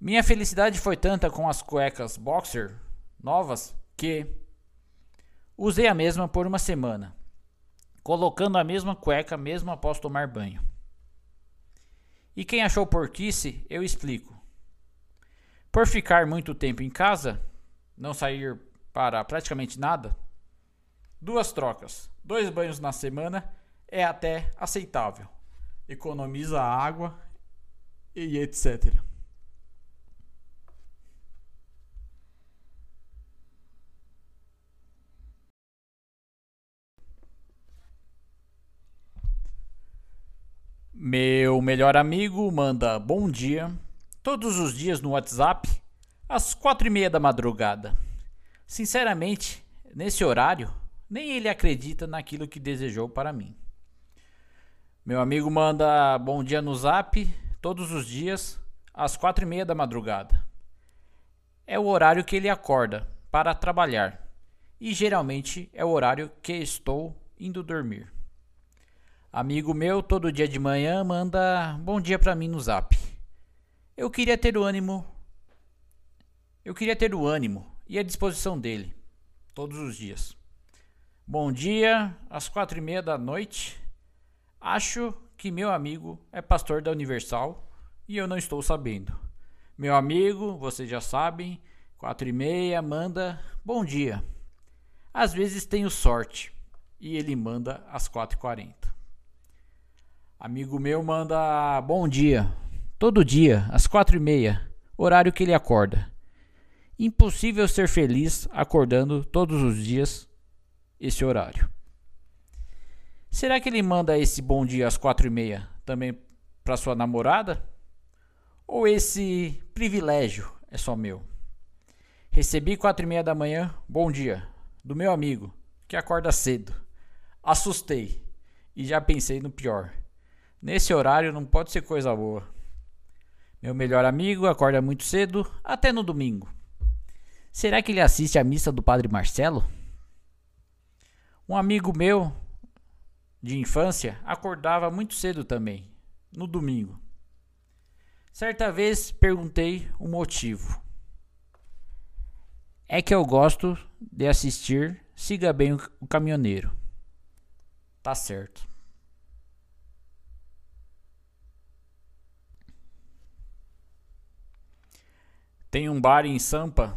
Minha felicidade foi tanta com as cuecas boxer novas que usei a mesma por uma semana colocando a mesma cueca mesmo após tomar banho. E quem achou porquice, eu explico. Por ficar muito tempo em casa, não sair para praticamente nada, duas trocas, dois banhos na semana é até aceitável. Economiza água e etc. Meu melhor amigo manda bom dia todos os dias no WhatsApp às quatro e meia da madrugada. Sinceramente, nesse horário, nem ele acredita naquilo que desejou para mim. Meu amigo manda bom dia no Zap todos os dias às quatro e meia da madrugada. É o horário que ele acorda para trabalhar e geralmente é o horário que estou indo dormir. Amigo meu, todo dia de manhã manda bom dia para mim no Zap. Eu queria ter o ânimo. Eu queria ter o ânimo e a disposição dele todos os dias. Bom dia, às quatro e meia da noite. Acho que meu amigo é pastor da Universal e eu não estou sabendo. Meu amigo, vocês já sabem, quatro e meia manda bom dia. Às vezes tenho sorte e ele manda às quatro e quarenta. Amigo meu manda bom dia. Todo dia, às quatro e meia, horário que ele acorda. Impossível ser feliz acordando todos os dias esse horário. Será que ele manda esse bom dia às quatro e meia também para sua namorada? Ou esse privilégio é só meu? Recebi quatro e meia da manhã, bom dia, do meu amigo que acorda cedo. Assustei e já pensei no pior. Nesse horário não pode ser coisa boa. Meu melhor amigo acorda muito cedo, até no domingo. Será que ele assiste à missa do Padre Marcelo? Um amigo meu de infância acordava muito cedo também, no domingo. Certa vez perguntei o motivo. É que eu gosto de assistir Siga Bem o Caminhoneiro. Tá certo. Tem um bar em Sampa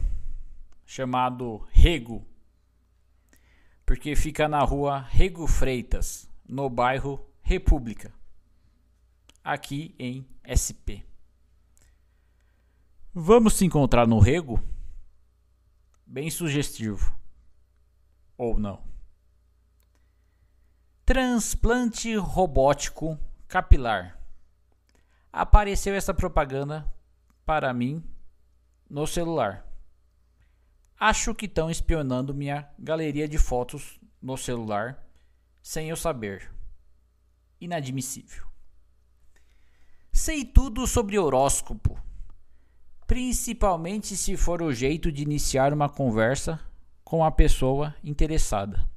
chamado Rego, porque fica na rua Rego Freitas, no bairro República, aqui em SP. Vamos se encontrar no Rego? bem sugestivo. Ou não. Transplante robótico capilar. Apareceu essa propaganda para mim no celular. Acho que estão espionando minha galeria de fotos no celular sem eu saber. Inadmissível. Sei tudo sobre horóscopo, principalmente se for o jeito de iniciar uma conversa com a pessoa interessada.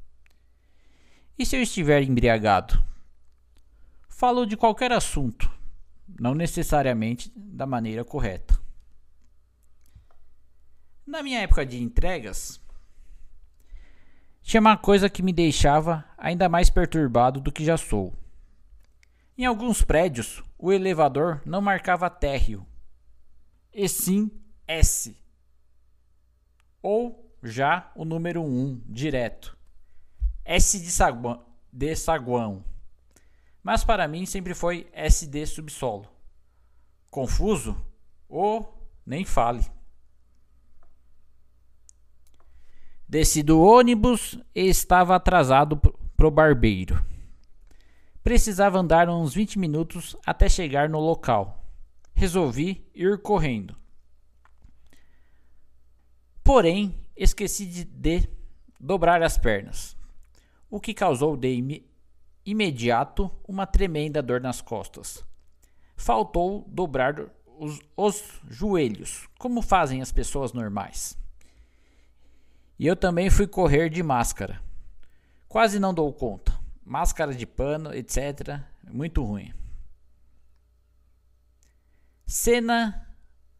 E se eu estiver embriagado? Falo de qualquer assunto, não necessariamente da maneira correta. Na minha época de entregas, tinha uma coisa que me deixava ainda mais perturbado do que já sou. Em alguns prédios, o elevador não marcava térreo, e sim S. Ou já o número 1, direto. S de saguão, de saguão. Mas para mim sempre foi SD subsolo. Confuso? Ou nem fale. Desci do ônibus e estava atrasado pro barbeiro. Precisava andar uns 20 minutos até chegar no local. Resolvi ir correndo. Porém, esqueci de, de dobrar as pernas, o que causou de im imediato uma tremenda dor nas costas. Faltou dobrar os, os joelhos, como fazem as pessoas normais. E eu também fui correr de máscara. Quase não dou conta. Máscara de pano, etc. Muito ruim. Cena.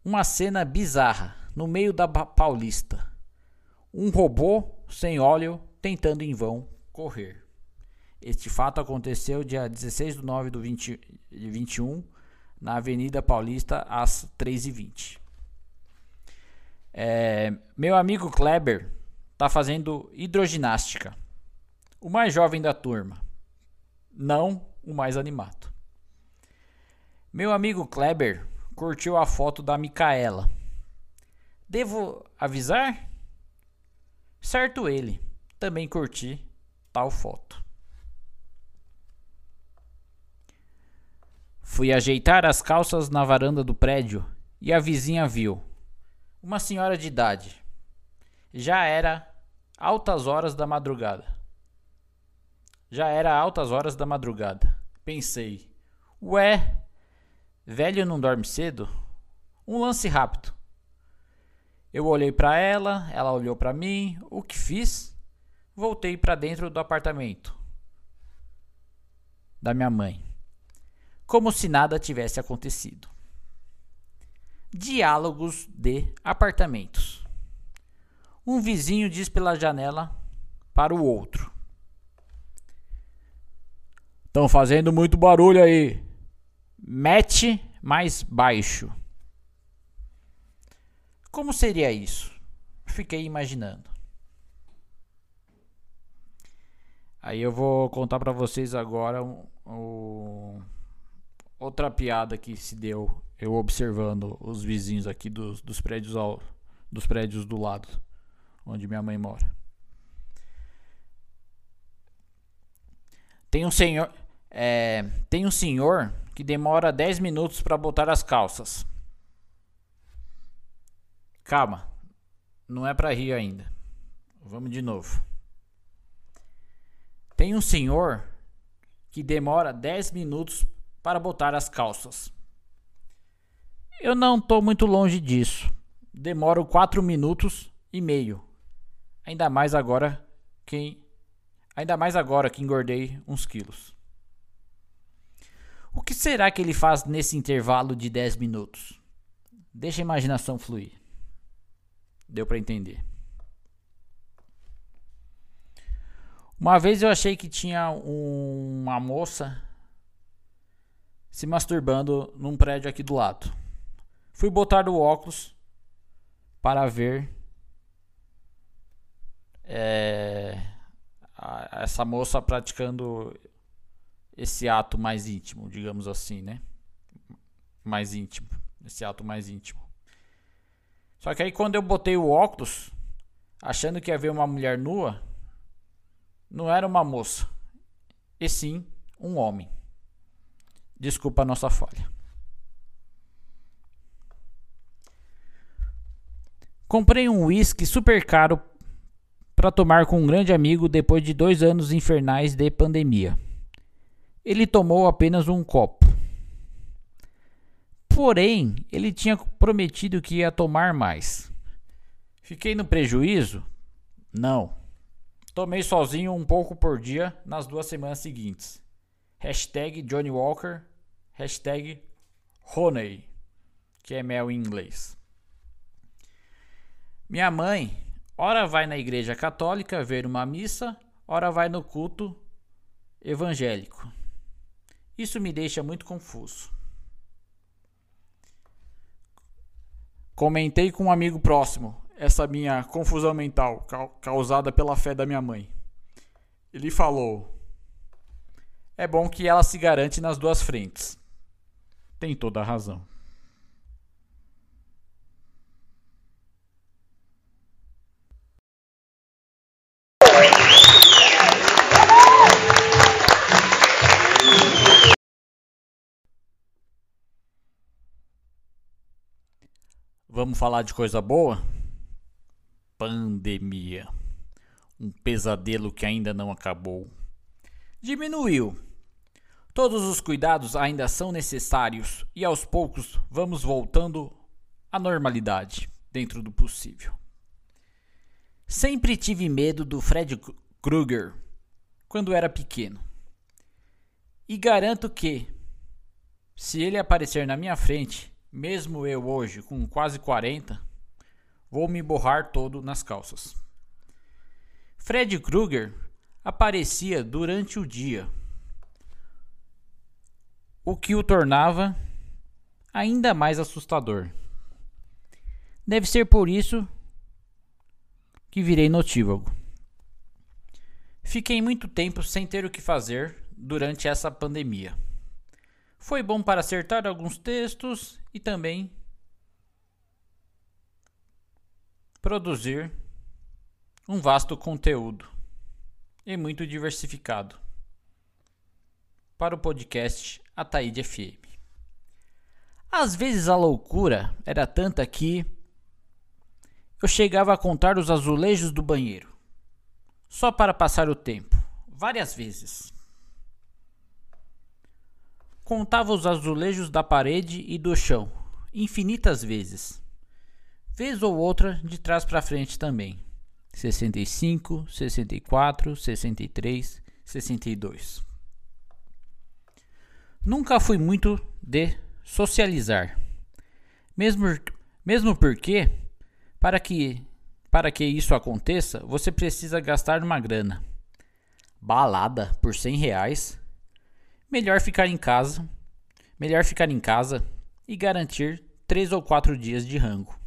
Uma cena bizarra no meio da Paulista. Um robô sem óleo tentando em vão correr. Este fato aconteceu dia 16 de 9 de 20, 21 na Avenida Paulista às 3h20. É, meu amigo Kleber está fazendo hidroginástica. O mais jovem da turma, não o mais animado. Meu amigo Kleber curtiu a foto da Micaela. Devo avisar? Certo ele, também curti tal foto. Fui ajeitar as calças na varanda do prédio e a vizinha viu. Uma senhora de idade. Já era altas horas da madrugada. Já era altas horas da madrugada. Pensei, ué, velho não dorme cedo? Um lance rápido. Eu olhei para ela, ela olhou para mim. O que fiz? Voltei para dentro do apartamento da minha mãe, como se nada tivesse acontecido. Diálogos de apartamentos. Um vizinho diz pela janela para o outro: Estão fazendo muito barulho aí. Mete mais baixo. Como seria isso? Fiquei imaginando. Aí eu vou contar para vocês agora outra piada que se deu eu observando os vizinhos aqui dos, dos prédios ao, dos prédios do lado onde minha mãe mora. Tem um senhor, é, tem um senhor que demora 10 minutos para botar as calças. Calma, não é para rir ainda. Vamos de novo. Tem um senhor que demora 10 minutos para botar as calças. Eu não estou muito longe disso. Demoro 4 minutos e meio. Ainda mais agora que ainda mais agora que engordei uns quilos. O que será que ele faz nesse intervalo de 10 minutos? Deixa a imaginação fluir. Deu para entender. Uma vez eu achei que tinha um, uma moça se masturbando num prédio aqui do lado. Fui botar o óculos para ver é, a, essa moça praticando esse ato mais íntimo, digamos assim, né? Mais íntimo, esse ato mais íntimo. Só que aí quando eu botei o óculos, achando que havia uma mulher nua, não era uma moça, e sim um homem. Desculpa a nossa falha. Comprei um whisky super caro para tomar com um grande amigo depois de dois anos infernais de pandemia. Ele tomou apenas um copo. Porém, ele tinha prometido que ia tomar mais. Fiquei no prejuízo? Não. Tomei sozinho um pouco por dia nas duas semanas seguintes. Hashtag Johnny Walker. Hashtag Honey, que é mel em inglês. Minha mãe, ora vai na igreja católica ver uma missa, ora vai no culto evangélico. Isso me deixa muito confuso. Comentei com um amigo próximo essa minha confusão mental causada pela fé da minha mãe. Ele falou: É bom que ela se garante nas duas frentes. Tem toda a razão. Vamos falar de coisa boa? Pandemia. Um pesadelo que ainda não acabou. Diminuiu. Todos os cuidados ainda são necessários e aos poucos vamos voltando à normalidade, dentro do possível. Sempre tive medo do Fred Krueger quando era pequeno. E garanto que, se ele aparecer na minha frente, mesmo eu hoje, com quase 40, vou me borrar todo nas calças. Fred Krueger aparecia durante o dia, o que o tornava ainda mais assustador. Deve ser por isso que virei notívago. Fiquei muito tempo sem ter o que fazer durante essa pandemia. Foi bom para acertar alguns textos e também produzir um vasto conteúdo e muito diversificado para o podcast Ataíde FM. Às vezes a loucura era tanta que eu chegava a contar os azulejos do banheiro, só para passar o tempo, várias vezes. Contava os azulejos da parede e do chão, infinitas vezes. Vez ou outra de trás para frente também. 65, 64, 63, 62. Nunca fui muito de socializar. Mesmo, mesmo porque, para que, para que isso aconteça, você precisa gastar uma grana. Balada por 100 reais melhor ficar em casa, melhor ficar em casa e garantir três ou quatro dias de rango.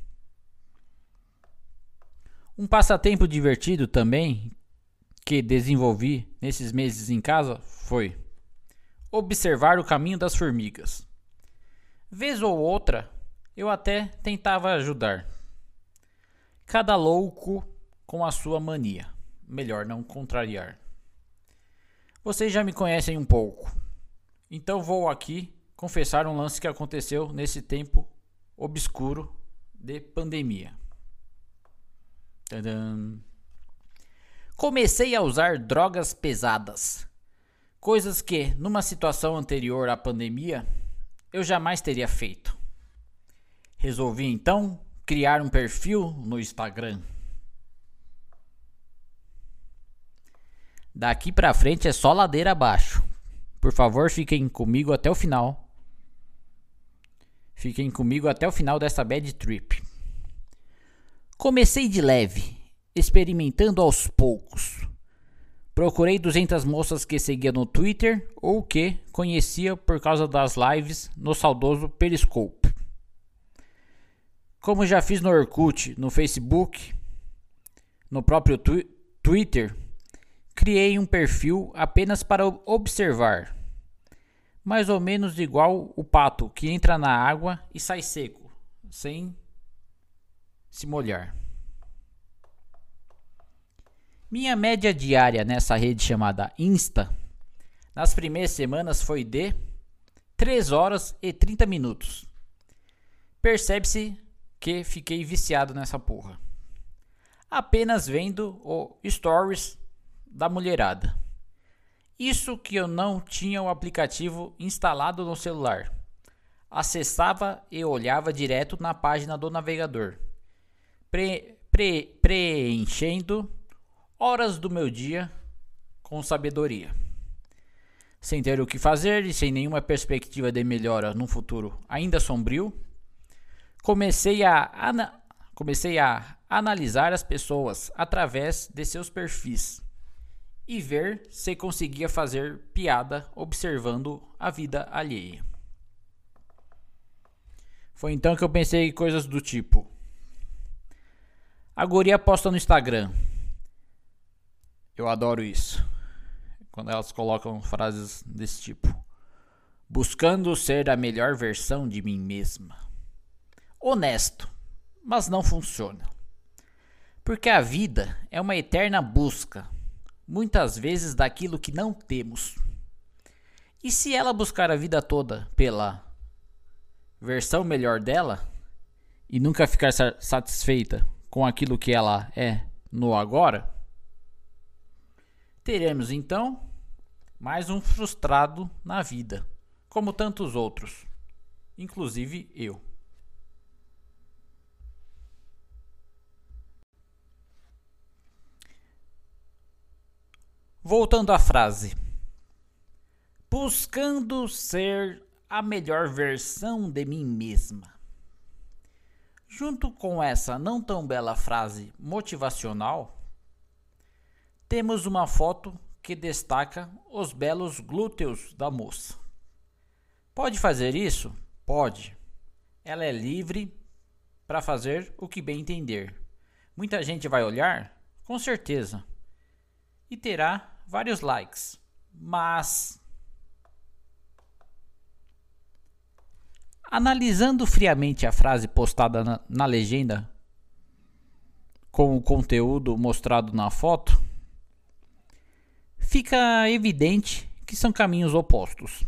Um passatempo divertido também que desenvolvi nesses meses em casa foi observar o caminho das formigas. Vez ou outra, eu até tentava ajudar. Cada louco com a sua mania. Melhor não contrariar. Vocês já me conhecem um pouco. Então vou aqui confessar um lance que aconteceu nesse tempo obscuro de pandemia. Tadam. Comecei a usar drogas pesadas, coisas que, numa situação anterior à pandemia, eu jamais teria feito. Resolvi então criar um perfil no Instagram. Daqui para frente é só ladeira abaixo. Por favor, fiquem comigo até o final. Fiquem comigo até o final dessa bad trip. Comecei de leve, experimentando aos poucos. Procurei 200 moças que seguia no Twitter ou que conhecia por causa das lives no saudoso Periscope. Como já fiz no Orkut, no Facebook, no próprio twi Twitter, criei um perfil apenas para observar. Mais ou menos igual o pato que entra na água e sai seco, sem se molhar. Minha média diária nessa rede chamada Insta, nas primeiras semanas foi de 3 horas e 30 minutos. Percebe-se que fiquei viciado nessa porra. Apenas vendo o stories da mulherada. Isso que eu não tinha o aplicativo instalado no celular. Acessava e olhava direto na página do navegador, pre, pre, preenchendo horas do meu dia com sabedoria. Sem ter o que fazer e sem nenhuma perspectiva de melhora num futuro ainda sombrio, comecei a, ana, comecei a analisar as pessoas através de seus perfis e ver se conseguia fazer piada observando a vida alheia. Foi então que eu pensei coisas do tipo: a guria posta no Instagram. Eu adoro isso. Quando elas colocam frases desse tipo. Buscando ser a melhor versão de mim mesma. Honesto, mas não funciona. Porque a vida é uma eterna busca muitas vezes daquilo que não temos. E se ela buscar a vida toda pela versão melhor dela e nunca ficar satisfeita com aquilo que ela é no agora, teremos então mais um frustrado na vida, como tantos outros, inclusive eu. Voltando à frase. Buscando ser a melhor versão de mim mesma. Junto com essa não tão bela frase motivacional, temos uma foto que destaca os belos glúteos da moça. Pode fazer isso? Pode. Ela é livre para fazer o que bem entender. Muita gente vai olhar? Com certeza. E terá vários likes, mas analisando friamente a frase postada na, na legenda com o conteúdo mostrado na foto, fica evidente que são caminhos opostos.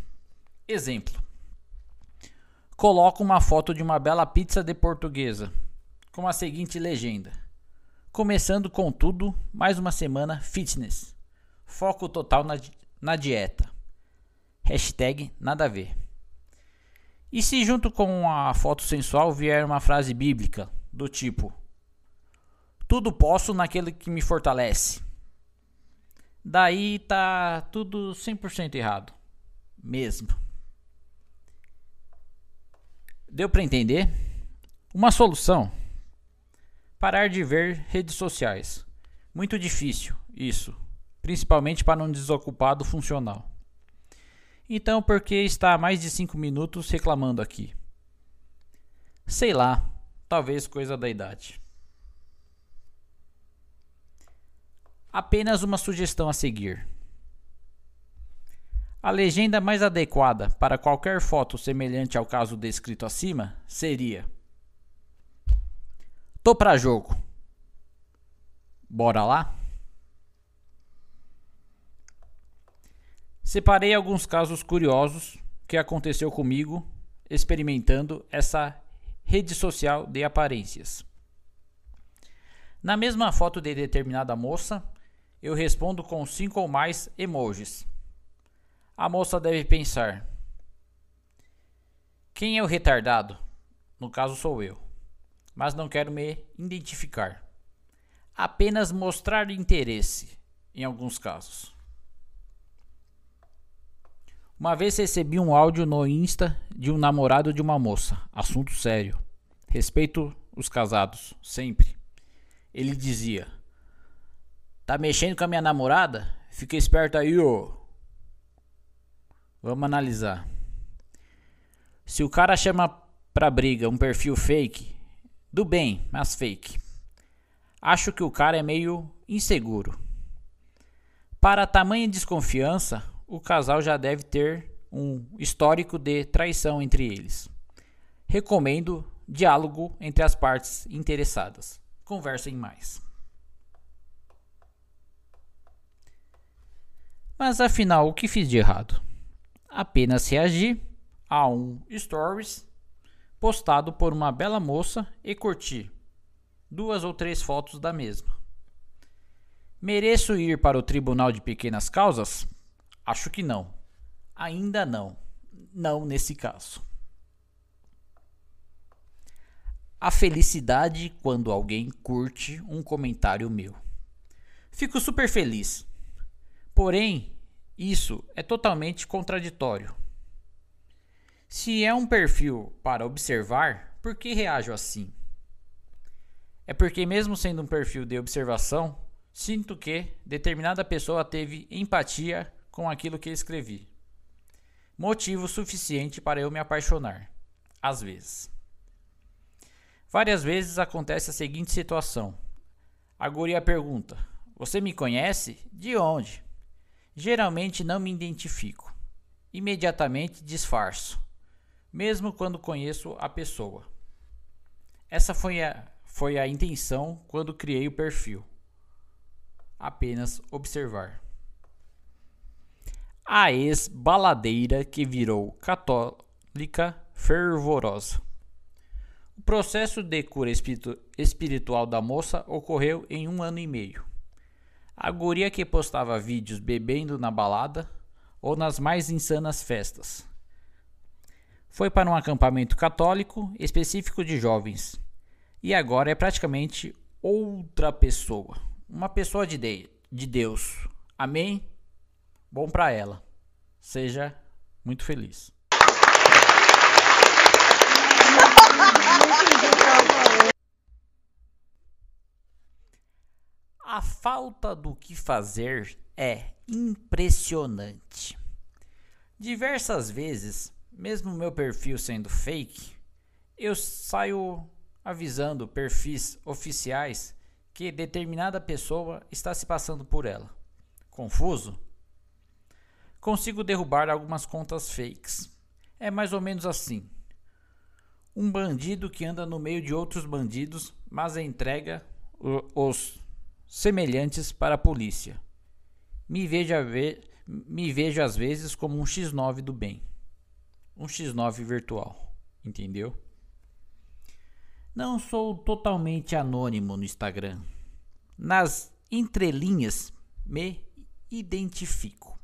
Exemplo: coloco uma foto de uma bela pizza de portuguesa com a seguinte legenda: Começando com tudo, mais uma semana fitness. Foco total na, na dieta. Hashtag nada a ver. E se junto com a foto sensual vier uma frase bíblica do tipo: Tudo posso naquele que me fortalece. Daí tá tudo 100% errado. Mesmo. Deu para entender? Uma solução: parar de ver redes sociais. Muito difícil isso principalmente para um desocupado funcional. Então, por que está há mais de 5 minutos reclamando aqui? Sei lá, talvez coisa da idade. Apenas uma sugestão a seguir. A legenda mais adequada para qualquer foto semelhante ao caso descrito acima seria: Tô pra jogo. Bora lá? Separei alguns casos curiosos que aconteceu comigo experimentando essa rede social de aparências. Na mesma foto de determinada moça, eu respondo com cinco ou mais emojis. A moça deve pensar: quem é o retardado? No caso sou eu, mas não quero me identificar. Apenas mostrar interesse em alguns casos. Uma vez recebi um áudio no Insta de um namorado de uma moça. Assunto sério. Respeito os casados, sempre. Ele dizia: Tá mexendo com a minha namorada? Fica esperto aí, ô. Vamos analisar. Se o cara chama pra briga um perfil fake, do bem, mas fake. Acho que o cara é meio inseguro. Para tamanha desconfiança, o casal já deve ter um histórico de traição entre eles. Recomendo diálogo entre as partes interessadas. Conversem mais. Mas afinal, o que fiz de errado? Apenas reagi a um stories postado por uma bela moça e curti duas ou três fotos da mesma. Mereço ir para o tribunal de pequenas causas? Acho que não. Ainda não. Não nesse caso. A felicidade quando alguém curte um comentário meu. Fico super feliz. Porém, isso é totalmente contraditório. Se é um perfil para observar, por que reajo assim? É porque, mesmo sendo um perfil de observação, sinto que determinada pessoa teve empatia com aquilo que escrevi. Motivo suficiente para eu me apaixonar. Às vezes. Várias vezes acontece a seguinte situação. A guria pergunta: Você me conhece? De onde? Geralmente não me identifico. Imediatamente disfarço, mesmo quando conheço a pessoa. Essa foi a, foi a intenção quando criei o perfil. Apenas observar. A ex-baladeira que virou católica fervorosa. O processo de cura espiritual da moça ocorreu em um ano e meio. A guria que postava vídeos bebendo na balada ou nas mais insanas festas. Foi para um acampamento católico específico de jovens. E agora é praticamente outra pessoa. Uma pessoa de, de, de Deus. Amém? Bom para ela. Seja muito feliz. A falta do que fazer é impressionante. Diversas vezes, mesmo meu perfil sendo fake, eu saio avisando perfis oficiais que determinada pessoa está se passando por ela. Confuso? Consigo derrubar algumas contas fakes. É mais ou menos assim. Um bandido que anda no meio de outros bandidos, mas entrega os semelhantes para a polícia. Me vejo, me vejo às vezes como um X9 do bem. Um X9 virtual. Entendeu? Não sou totalmente anônimo no Instagram. Nas entrelinhas me identifico.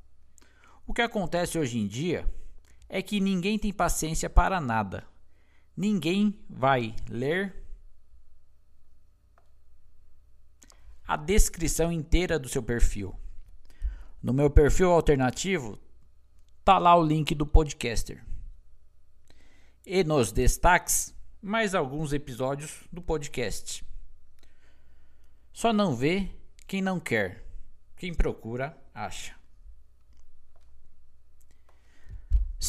O que acontece hoje em dia é que ninguém tem paciência para nada. Ninguém vai ler a descrição inteira do seu perfil. No meu perfil alternativo, tá lá o link do podcaster. E nos destaques, mais alguns episódios do podcast. Só não vê quem não quer. Quem procura, acha.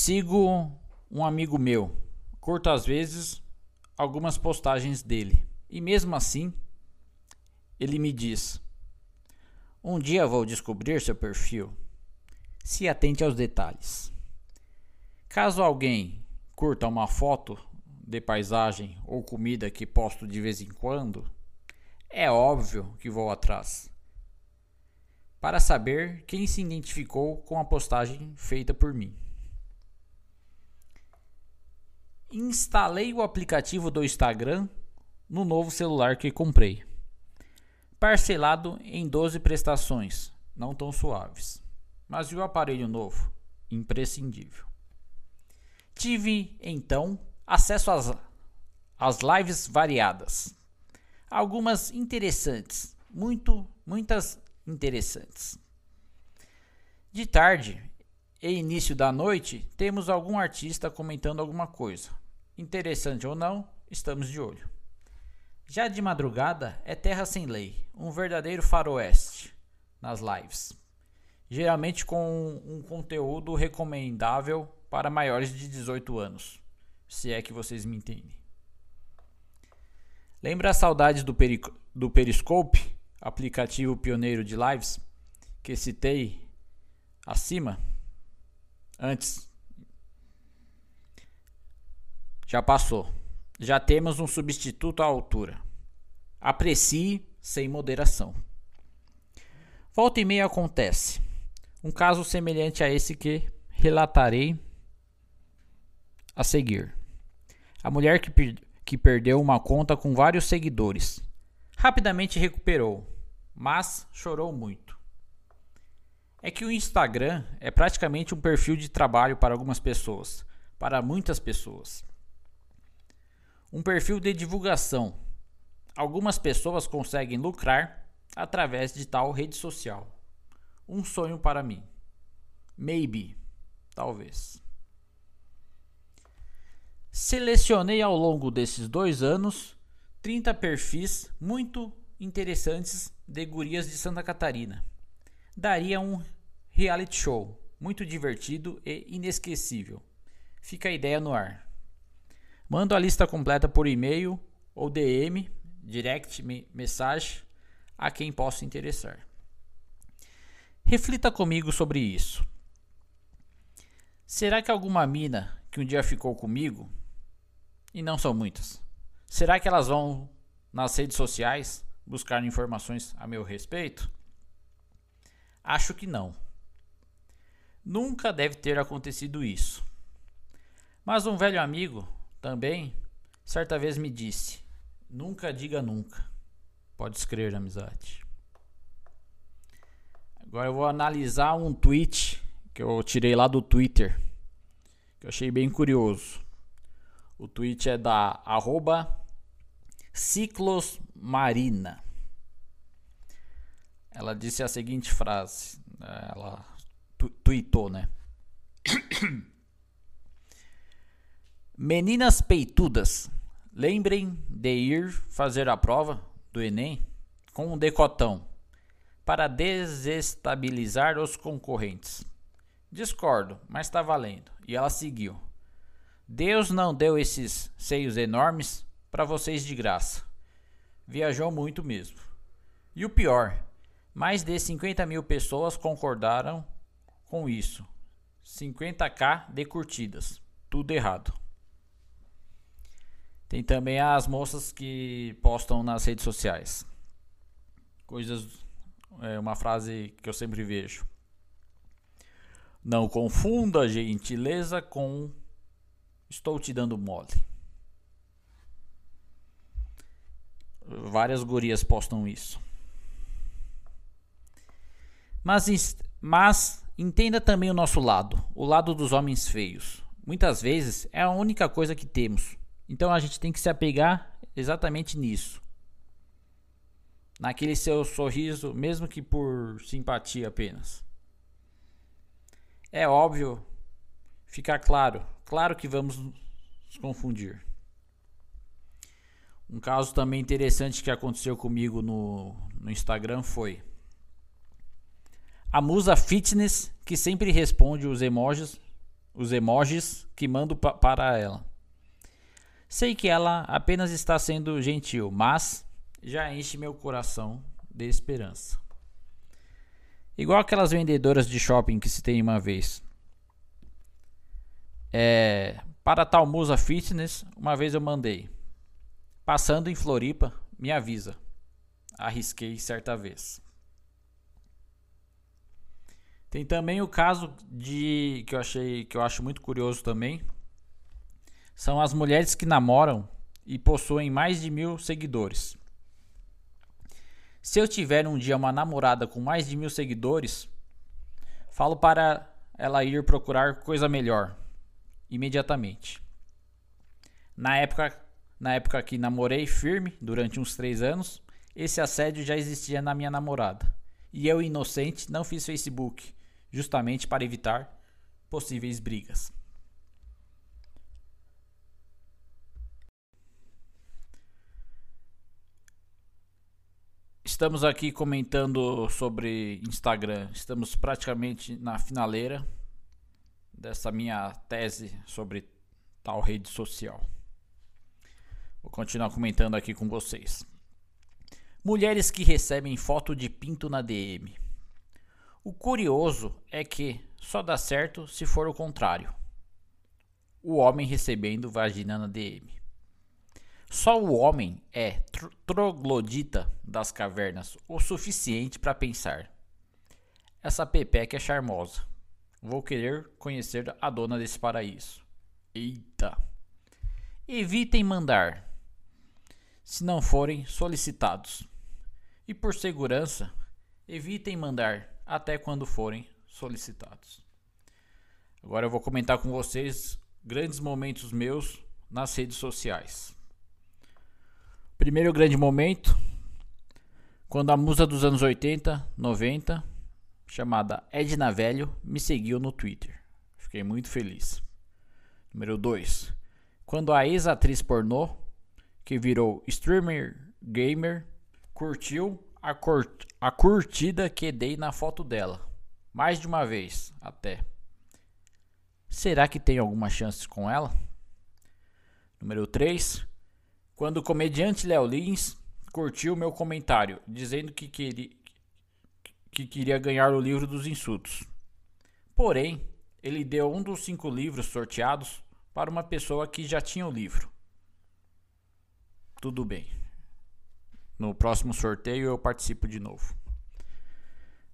Sigo um amigo meu. Curto às vezes algumas postagens dele. E mesmo assim, ele me diz: Um dia vou descobrir seu perfil. Se atente aos detalhes. Caso alguém curta uma foto de paisagem ou comida que posto de vez em quando, é óbvio que vou atrás. Para saber quem se identificou com a postagem feita por mim. Instalei o aplicativo do Instagram no novo celular que comprei parcelado em 12 prestações, não tão suaves. Mas e o aparelho novo? Imprescindível. Tive então acesso às, às lives variadas. Algumas interessantes, muito, muitas interessantes. De tarde e início da noite, temos algum artista comentando alguma coisa. Interessante ou não, estamos de olho. Já de madrugada é terra sem lei, um verdadeiro faroeste nas lives. Geralmente com um conteúdo recomendável para maiores de 18 anos, se é que vocês me entendem. Lembra as saudades do, Peri do Periscope, aplicativo pioneiro de lives, que citei acima? Antes. Já passou. Já temos um substituto à altura. Aprecie sem moderação. Volta e meia acontece. Um caso semelhante a esse que relatarei a seguir. A mulher que, que perdeu uma conta com vários seguidores rapidamente recuperou, mas chorou muito. É que o Instagram é praticamente um perfil de trabalho para algumas pessoas, para muitas pessoas. Um perfil de divulgação. Algumas pessoas conseguem lucrar através de tal rede social. Um sonho para mim. Maybe. Talvez. Selecionei ao longo desses dois anos 30 perfis muito interessantes de gurias de Santa Catarina. Daria um reality show muito divertido e inesquecível. Fica a ideia no ar. Mando a lista completa por e-mail ou DM, direct message a quem possa interessar. Reflita comigo sobre isso. Será que alguma mina que um dia ficou comigo, e não são muitas, será que elas vão nas redes sociais buscar informações a meu respeito? Acho que não. Nunca deve ter acontecido isso. Mas um velho amigo também certa vez me disse: Nunca diga nunca. Pode escrever amizade. Agora eu vou analisar um tweet que eu tirei lá do Twitter, que eu achei bem curioso. O tweet é da arroba Ciclosmarina. Ela disse a seguinte frase, né, ela tweetou, né? Meninas peitudas, lembrem de ir fazer a prova do Enem com um decotão para desestabilizar os concorrentes. Discordo, mas está valendo. E ela seguiu. Deus não deu esses seios enormes para vocês de graça. Viajou muito mesmo. E o pior, mais de 50 mil pessoas concordaram com isso. 50k de curtidas. Tudo errado. Tem também as moças que postam nas redes sociais. Coisas é uma frase que eu sempre vejo. Não confunda gentileza com estou te dando mole. Várias gurias postam isso. Mas, mas entenda também o nosso lado, o lado dos homens feios. Muitas vezes é a única coisa que temos. Então a gente tem que se apegar exatamente nisso naquele seu sorriso, mesmo que por simpatia apenas. É óbvio, ficar claro, claro que vamos nos confundir. Um caso também interessante que aconteceu comigo no, no Instagram foi a musa fitness que sempre responde os emojis, os emojis que mando pa para ela. Sei que ela apenas está sendo gentil, mas já enche meu coração de esperança. Igual aquelas vendedoras de shopping que se tem uma vez. É, para tal musa fitness, uma vez eu mandei. Passando em Floripa, me avisa. Arrisquei certa vez. Tem também o caso de que eu achei que eu acho muito curioso também. São as mulheres que namoram e possuem mais de mil seguidores. Se eu tiver um dia uma namorada com mais de mil seguidores, falo para ela ir procurar coisa melhor imediatamente. Na época, na época que namorei firme durante uns três anos, esse assédio já existia na minha namorada. E eu, inocente, não fiz Facebook, justamente para evitar possíveis brigas. Estamos aqui comentando sobre Instagram. Estamos praticamente na finaleira dessa minha tese sobre tal rede social. Vou continuar comentando aqui com vocês. Mulheres que recebem foto de pinto na DM. O curioso é que só dá certo se for o contrário. O homem recebendo vagina na DM. Só o homem é troglodita das cavernas o suficiente para pensar. Essa Pepeca é charmosa. Vou querer conhecer a dona desse paraíso. Eita! Evitem mandar, se não forem solicitados. E por segurança, evitem mandar até quando forem solicitados. Agora eu vou comentar com vocês grandes momentos meus nas redes sociais. Primeiro grande momento, quando a musa dos anos 80, 90, chamada Edna Velho, me seguiu no Twitter. Fiquei muito feliz. Número 2, quando a ex-atriz pornô, que virou streamer gamer, curtiu a, curt a curtida que dei na foto dela. Mais de uma vez, até. Será que tem alguma chance com ela? Número 3. Quando o comediante Léo Lins curtiu meu comentário, dizendo que queria, que queria ganhar o livro dos insultos. Porém, ele deu um dos cinco livros sorteados para uma pessoa que já tinha o livro. Tudo bem. No próximo sorteio eu participo de novo.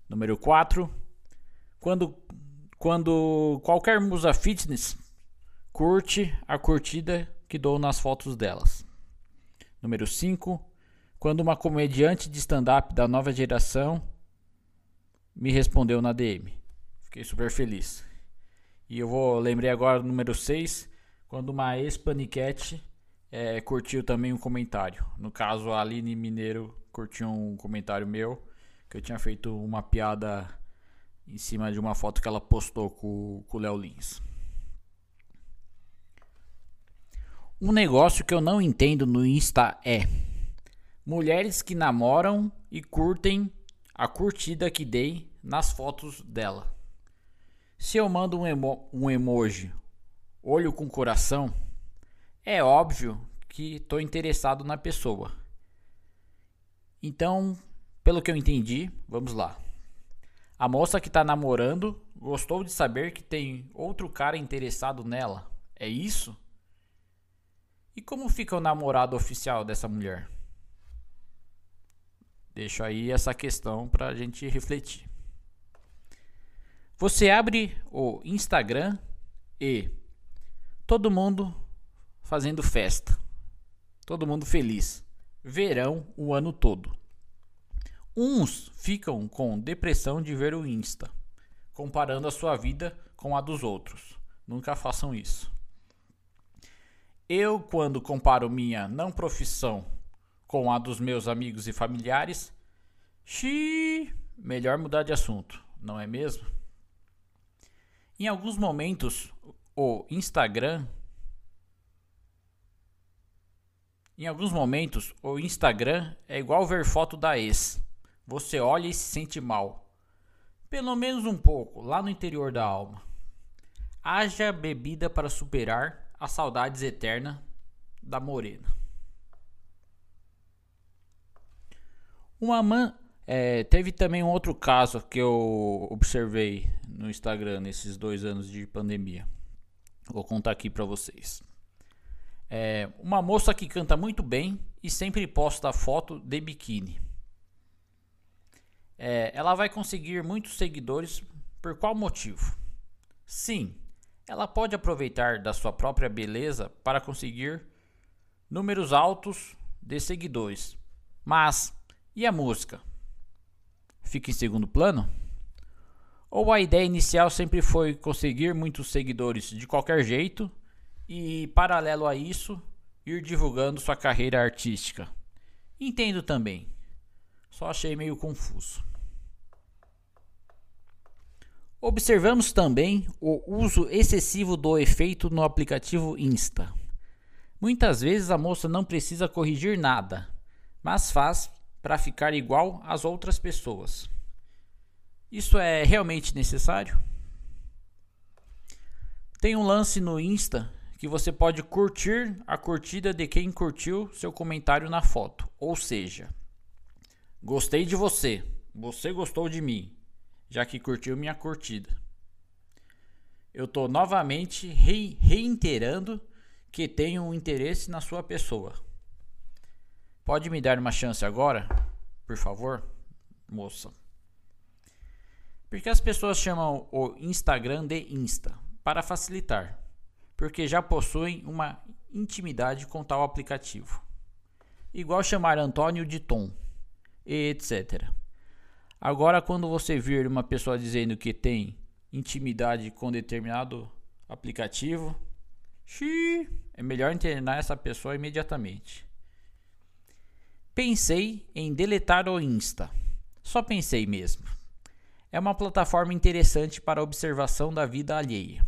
Número 4. Quando, quando qualquer musa fitness curte a curtida que dou nas fotos delas. Número 5. Quando uma comediante de stand-up da nova geração me respondeu na DM. Fiquei super feliz. E eu vou lembrei agora número 6, quando uma ex-paniquete é, curtiu também um comentário. No caso, a Aline Mineiro curtiu um comentário meu, que eu tinha feito uma piada em cima de uma foto que ela postou com o Léo Lins. Um negócio que eu não entendo no Insta é mulheres que namoram e curtem a curtida que dei nas fotos dela. Se eu mando um, emo um emoji olho com coração, é óbvio que estou interessado na pessoa. Então, pelo que eu entendi, vamos lá. A moça que está namorando gostou de saber que tem outro cara interessado nela. É isso? E como fica o namorado oficial dessa mulher? Deixo aí essa questão para a gente refletir. Você abre o Instagram e todo mundo fazendo festa, todo mundo feliz, verão o ano todo. Uns ficam com depressão de ver o Insta, comparando a sua vida com a dos outros. Nunca façam isso. Eu, quando comparo minha não profissão com a dos meus amigos e familiares, xiii, melhor mudar de assunto, não é mesmo? Em alguns momentos, o Instagram. Em alguns momentos, o Instagram é igual ver foto da ex. Você olha e se sente mal. Pelo menos um pouco, lá no interior da alma. Haja bebida para superar as saudades eternas da morena. Uma man é, teve também um outro caso que eu observei no Instagram nesses dois anos de pandemia. Vou contar aqui para vocês. É, uma moça que canta muito bem e sempre posta foto de biquíni. É, ela vai conseguir muitos seguidores por qual motivo? Sim, ela pode aproveitar da sua própria beleza para conseguir números altos de seguidores. Mas e a música? fica em segundo plano? Ou a ideia inicial sempre foi conseguir muitos seguidores de qualquer jeito e, paralelo a isso, ir divulgando sua carreira artística? Entendo também, só achei meio confuso. Observamos também o uso excessivo do efeito no aplicativo Insta. Muitas vezes a moça não precisa corrigir nada, mas faz para ficar igual às outras pessoas. Isso é realmente necessário? Tem um lance no Insta que você pode curtir a curtida de quem curtiu seu comentário na foto. Ou seja, gostei de você, você gostou de mim, já que curtiu minha curtida. Eu estou novamente re reiterando que tenho um interesse na sua pessoa. Pode me dar uma chance agora? Por favor, moça. Porque as pessoas chamam o Instagram de Insta para facilitar, porque já possuem uma intimidade com tal aplicativo. Igual chamar Antônio de Tom, etc. Agora, quando você vir uma pessoa dizendo que tem intimidade com determinado aplicativo, xiii, é melhor internar essa pessoa imediatamente. Pensei em deletar o Insta. Só pensei mesmo. É uma plataforma interessante para observação da vida alheia.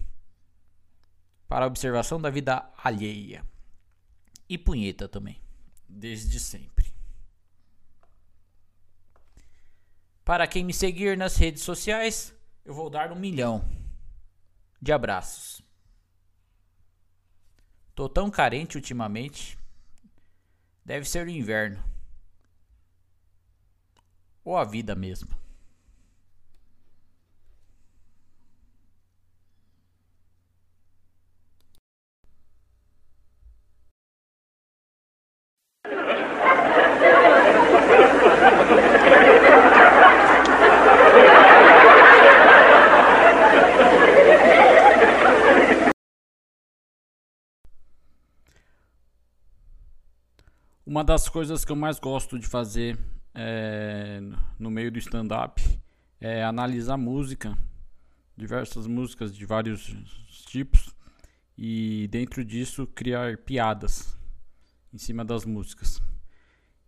Para observação da vida alheia. E punheta também. Desde sempre. Para quem me seguir nas redes sociais, eu vou dar um milhão de abraços. Tô tão carente ultimamente. Deve ser o inverno ou a vida mesmo. Uma das coisas que eu mais gosto de fazer é, no meio do stand-up é analisar música, diversas músicas de vários tipos, e dentro disso criar piadas em cima das músicas.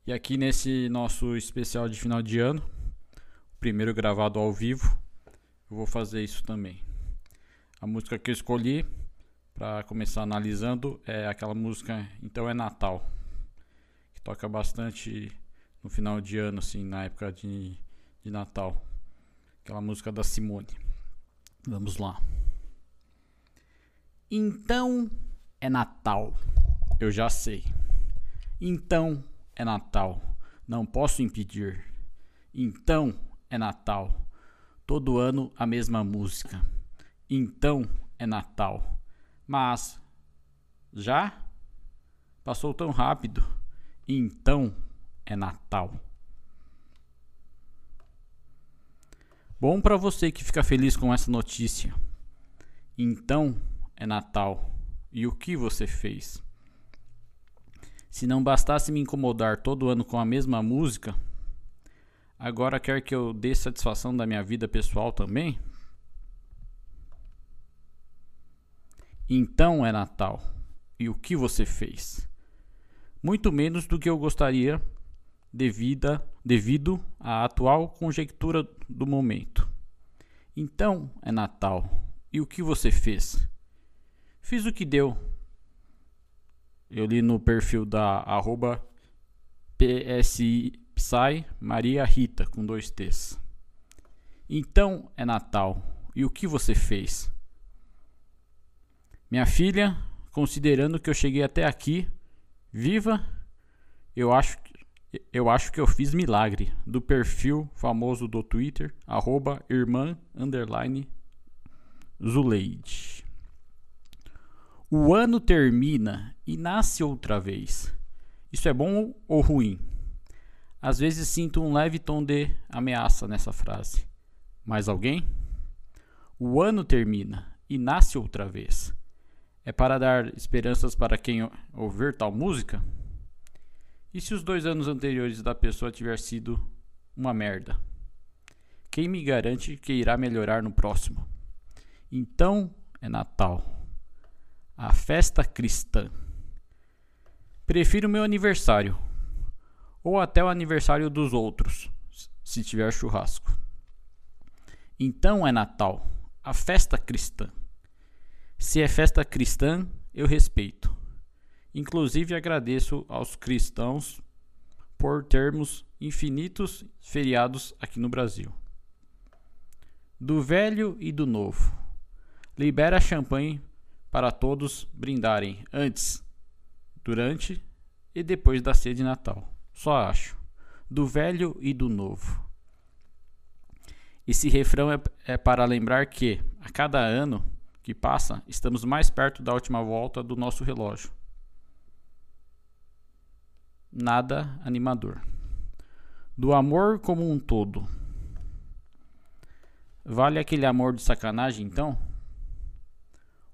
E aqui nesse nosso especial de final de ano, primeiro gravado ao vivo, eu vou fazer isso também. A música que eu escolhi para começar analisando é aquela música Então é Natal, toca bastante no final de ano, assim, na época de, de Natal. Aquela música da Simone. Vamos lá. Então é Natal. Eu já sei. Então é Natal. Não posso impedir. Então é Natal. Todo ano a mesma música. Então é Natal. Mas já passou tão rápido. Então é Natal. Bom para você que fica feliz com essa notícia. Então é Natal. E o que você fez? Se não bastasse me incomodar todo ano com a mesma música, agora quer que eu dê satisfação da minha vida pessoal também? Então é Natal. E o que você fez? Muito menos do que eu gostaria devida, devido à atual conjectura do momento. Então é Natal. E o que você fez? Fiz o que deu. Eu li no perfil da arroba PSI Maria Rita com dois T's. Então é Natal. E o que você fez? Minha filha, considerando que eu cheguei até aqui, viva, eu acho que eu acho que eu fiz milagre. Do perfil famoso do Twitter, arroba irmã, underline, Zuleide. O ano termina e nasce outra vez. Isso é bom ou ruim? Às vezes sinto um leve tom de ameaça nessa frase. Mais alguém? O ano termina e nasce outra vez. É para dar esperanças para quem ouvir tal música? E se os dois anos anteriores da pessoa tiver sido uma merda? Quem me garante que irá melhorar no próximo? Então é Natal. A festa cristã. Prefiro meu aniversário. Ou até o aniversário dos outros, se tiver churrasco. Então é Natal. A festa cristã. Se é festa cristã, eu respeito. Inclusive agradeço aos cristãos por termos infinitos feriados aqui no Brasil. Do velho e do novo. Libera champanhe para todos brindarem antes, durante e depois da ceia de Natal. Só acho. Do velho e do novo. Esse refrão é, é para lembrar que, a cada ano que passa, estamos mais perto da última volta do nosso relógio nada animador. Do amor como um todo. Vale aquele amor de sacanagem então?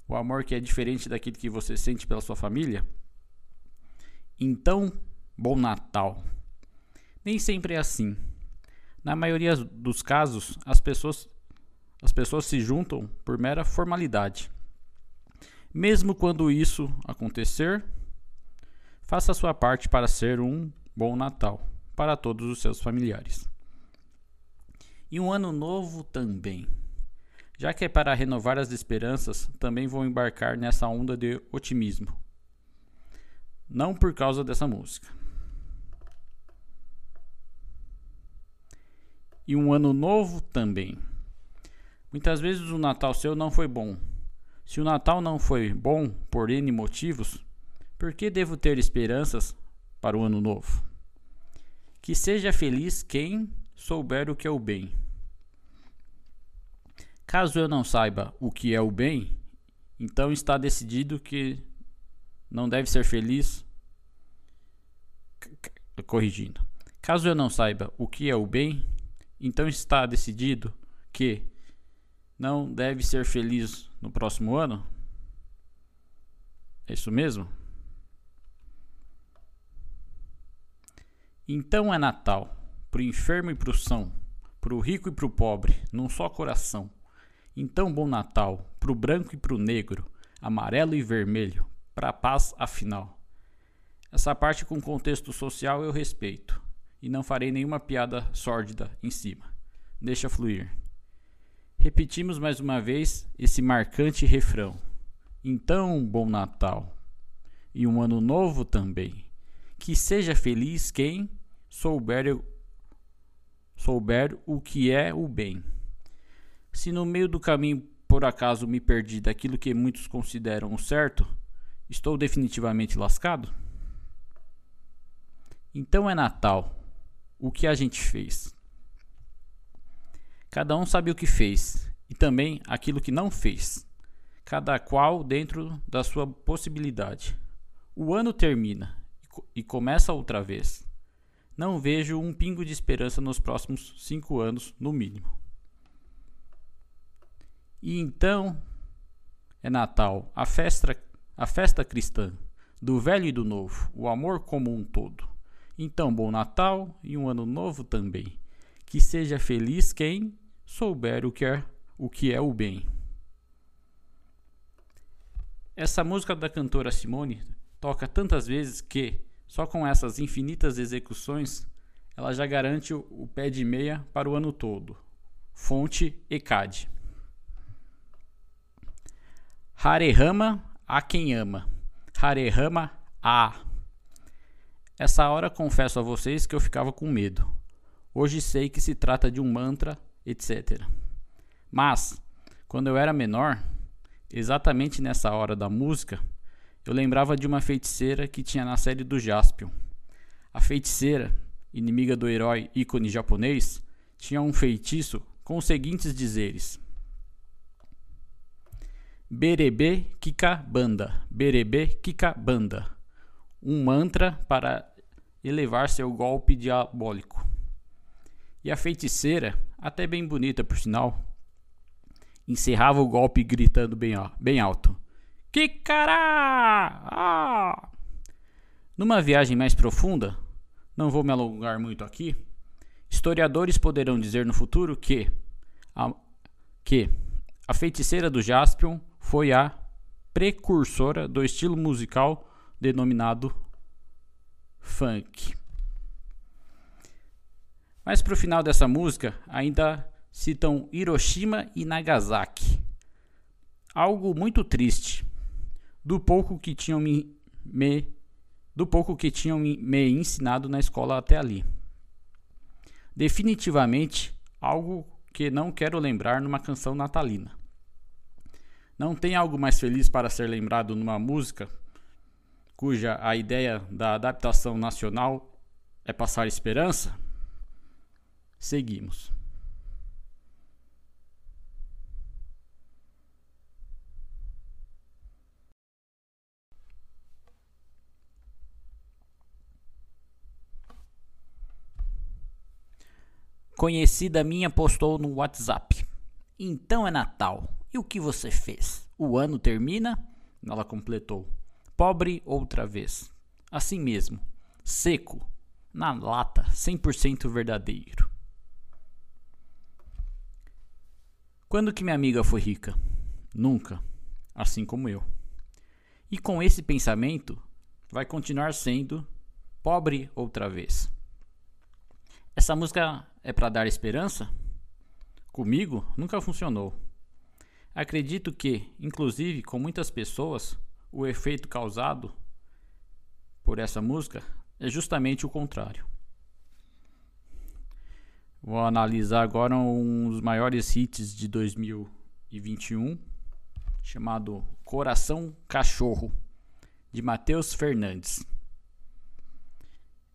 O amor que é diferente daquele que você sente pela sua família? Então, bom Natal. Nem sempre é assim. Na maioria dos casos, as pessoas, as pessoas se juntam por mera formalidade. Mesmo quando isso acontecer, faça a sua parte para ser um bom Natal para todos os seus familiares. E um ano novo também. Já que é para renovar as esperanças, também vou embarcar nessa onda de otimismo. Não por causa dessa música. e um ano novo também. Muitas vezes o Natal seu não foi bom. Se o Natal não foi bom por N motivos, por que devo ter esperanças para o ano novo? Que seja feliz quem souber o que é o bem. Caso eu não saiba o que é o bem, então está decidido que não deve ser feliz. Corrigindo. Caso eu não saiba o que é o bem, então está decidido que não deve ser feliz no próximo ano? É isso mesmo? Então é Natal, pro enfermo e pro são, pro rico e pro pobre, num só coração. Então bom Natal, pro branco e pro negro, amarelo e vermelho, pra paz afinal. Essa parte com contexto social eu respeito e não farei nenhuma piada sórdida em cima. Deixa fluir. Repetimos mais uma vez esse marcante refrão. Então, bom Natal e um ano novo também. Que seja feliz quem souber, souber o que é o bem. Se no meio do caminho por acaso me perdi daquilo que muitos consideram o certo, estou definitivamente lascado? Então é Natal o que a gente fez. Cada um sabe o que fez e também aquilo que não fez, cada qual dentro da sua possibilidade. O ano termina e começa outra vez. Não vejo um pingo de esperança nos próximos cinco anos, no mínimo. E então é Natal, a festa, a festa cristã, do velho e do novo, o amor como um todo. Então, bom Natal e um ano novo também. Que seja feliz quem souber o que é o, que é o bem. Essa música da cantora Simone toca tantas vezes que, só com essas infinitas execuções, ela já garante o, o pé de meia para o ano todo. Fonte ECAD. Harehama a quem ama. Harehama a essa hora confesso a vocês que eu ficava com medo. Hoje sei que se trata de um mantra, etc. Mas, quando eu era menor, exatamente nessa hora da música, eu lembrava de uma feiticeira que tinha na série do Jaspion. A feiticeira, inimiga do herói ícone japonês, tinha um feitiço com os seguintes dizeres: Berebe Kikabanda, Berebe Kikabanda um mantra para elevar seu golpe diabólico. E a feiticeira, até bem bonita por sinal, encerrava o golpe gritando bem, bem alto: Que cará! Ah! Numa viagem mais profunda, não vou me alongar muito aqui, historiadores poderão dizer no futuro que a, que a feiticeira do Jaspion foi a precursora do estilo musical denominado funk. Mas para o final dessa música, ainda citam Hiroshima e Nagasaki. Algo muito triste. Do pouco que tinham me, me do pouco que tinham me, me ensinado na escola até ali. Definitivamente algo que não quero lembrar numa canção natalina. Não tem algo mais feliz para ser lembrado numa música cuja a ideia da adaptação nacional é passar esperança, seguimos. Conhecida minha postou no WhatsApp. Então é Natal. E o que você fez? O ano termina? Ela completou. Pobre outra vez. Assim mesmo. Seco. Na lata. 100% verdadeiro. Quando que minha amiga foi rica? Nunca. Assim como eu. E com esse pensamento, vai continuar sendo pobre outra vez. Essa música é para dar esperança? Comigo nunca funcionou. Acredito que, inclusive com muitas pessoas, o efeito causado por essa música é justamente o contrário. Vou analisar agora um dos maiores hits de 2021, chamado Coração Cachorro, de Matheus Fernandes.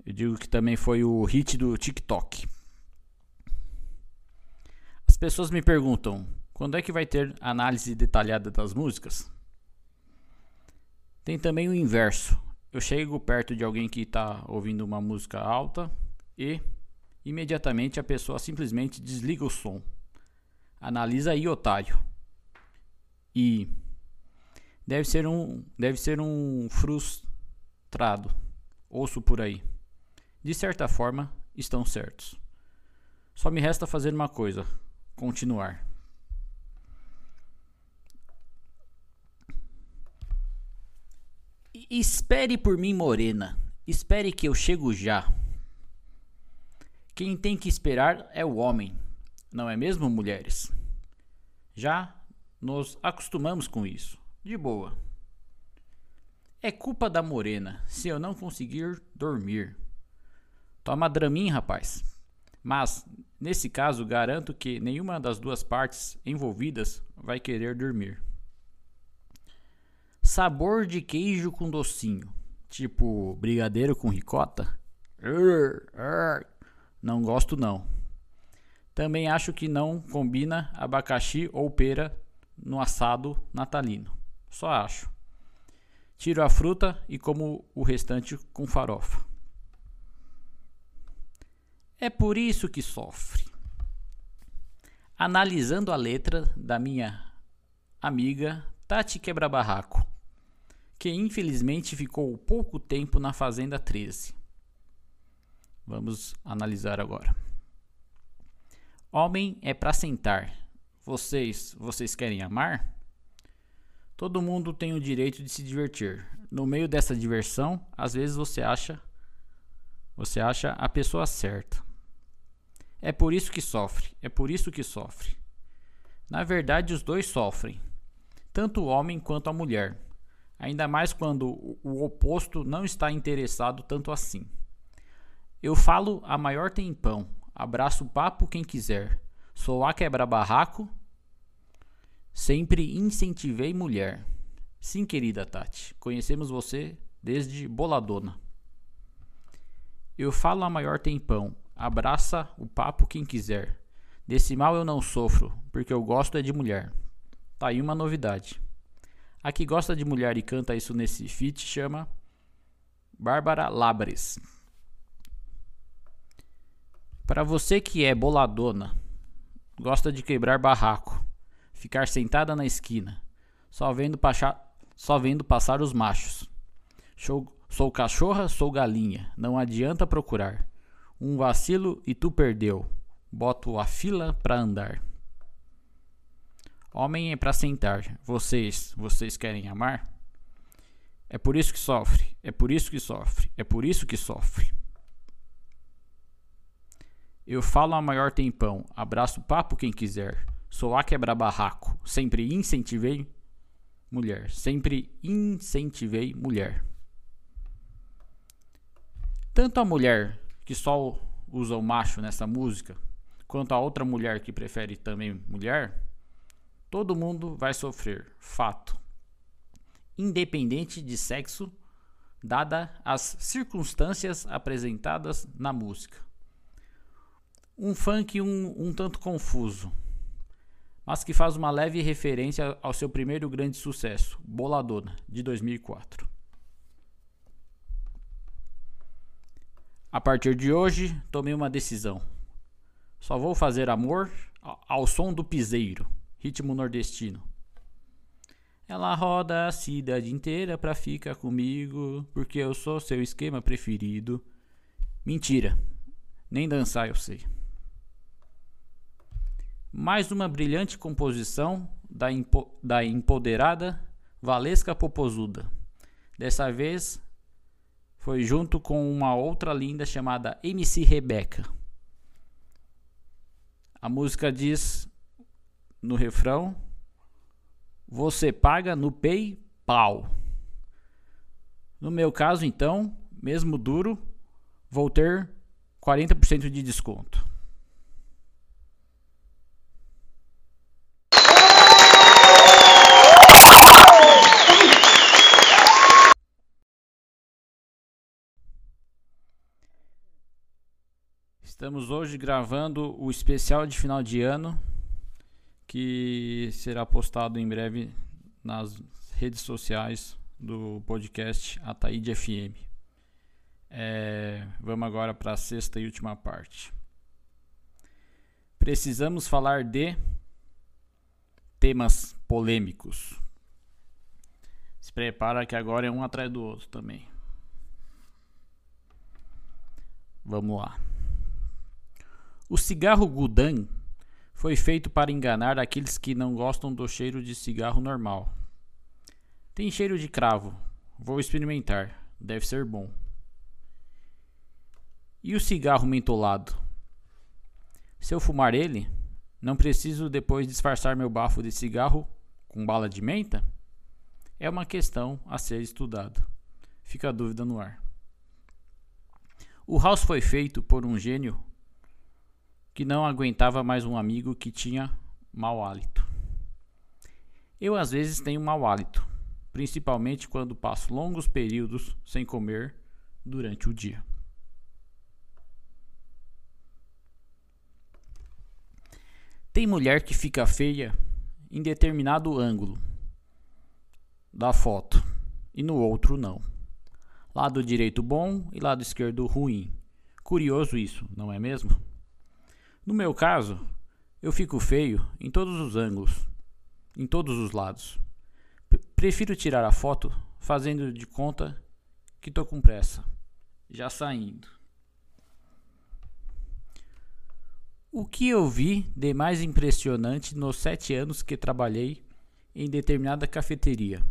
Eu digo que também foi o hit do TikTok pessoas me perguntam: quando é que vai ter análise detalhada das músicas? Tem também o inverso. Eu chego perto de alguém que está ouvindo uma música alta e imediatamente a pessoa simplesmente desliga o som. Analisa aí, otário. E deve ser um deve ser um frustrado. Ouço por aí. De certa forma, estão certos. Só me resta fazer uma coisa: continuar. Espere por mim, morena. Espere que eu chego já. Quem tem que esperar é o homem, não é mesmo, mulheres? Já nos acostumamos com isso. De boa. É culpa da morena se eu não conseguir dormir. Toma Dramin, rapaz. Mas, nesse caso, garanto que nenhuma das duas partes envolvidas vai querer dormir. Sabor de queijo com docinho, tipo brigadeiro com ricota? Não gosto não. Também acho que não combina abacaxi ou pera no assado natalino. Só acho. Tiro a fruta e como o restante com farofa. É por isso que sofre. Analisando a letra da minha amiga Tati Quebra-Barraco, que infelizmente ficou pouco tempo na Fazenda 13. Vamos analisar agora. Homem é para sentar. Vocês, vocês querem amar? Todo mundo tem o direito de se divertir. No meio dessa diversão, às vezes você acha você acha a pessoa certa. É por isso que sofre, é por isso que sofre. Na verdade, os dois sofrem, tanto o homem quanto a mulher, ainda mais quando o oposto não está interessado tanto assim. Eu falo a maior tempão, abraço papo quem quiser, sou a quebra-barraco, sempre incentivei mulher. Sim, querida Tati, conhecemos você desde boladona. Eu falo a maior tempão, Abraça o papo quem quiser. Desse mal eu não sofro, porque eu gosto é de mulher. Tá aí uma novidade. A que gosta de mulher e canta isso nesse feat chama Bárbara Labres. Para você que é boladona, gosta de quebrar barraco, ficar sentada na esquina, só vendo, só vendo passar os machos. sou cachorra, sou galinha, não adianta procurar. Um vacilo e tu perdeu. Boto a fila pra andar. Homem é pra sentar. Vocês, vocês querem amar? É por isso que sofre. É por isso que sofre. É por isso que sofre. Eu falo a maior tempão. Abraço papo quem quiser. Sou a quebra barraco. Sempre incentivei mulher. Sempre incentivei mulher. Tanto a mulher que só usa o macho nessa música, quanto a outra mulher que prefere também mulher, todo mundo vai sofrer, fato. Independente de sexo, dada as circunstâncias apresentadas na música. Um funk um, um tanto confuso, mas que faz uma leve referência ao seu primeiro grande sucesso, Boladona, de 2004. A partir de hoje, tomei uma decisão. Só vou fazer amor ao som do piseiro, ritmo nordestino. Ela roda a cidade inteira pra ficar comigo, porque eu sou seu esquema preferido. Mentira, nem dançar eu sei. Mais uma brilhante composição da, impo da empoderada Valesca Popozuda. Dessa vez foi junto com uma outra linda chamada MC Rebeca. A música diz no refrão: Você paga no PayPal. No meu caso, então, mesmo duro, vou ter 40% de desconto. Estamos hoje gravando o especial de final de ano que será postado em breve nas redes sociais do podcast Ataíde FM. É, vamos agora para a sexta e última parte. Precisamos falar de temas polêmicos. Se prepara que agora é um atrás do outro também. Vamos lá. O cigarro Gudan foi feito para enganar aqueles que não gostam do cheiro de cigarro normal. Tem cheiro de cravo. Vou experimentar. Deve ser bom. E o cigarro mentolado? Se eu fumar ele, não preciso depois disfarçar meu bafo de cigarro com bala de menta? É uma questão a ser estudada. Fica a dúvida no ar. O house foi feito por um gênio que não aguentava mais um amigo que tinha mau hálito. Eu às vezes tenho mau hálito, principalmente quando passo longos períodos sem comer durante o dia. Tem mulher que fica feia em determinado ângulo da foto e no outro não. Lado direito bom e lado esquerdo ruim. Curioso isso, não é mesmo? No meu caso, eu fico feio em todos os ângulos, em todos os lados. P prefiro tirar a foto fazendo de conta que tô com pressa, já saindo. O que eu vi de mais impressionante nos sete anos que trabalhei em determinada cafeteria?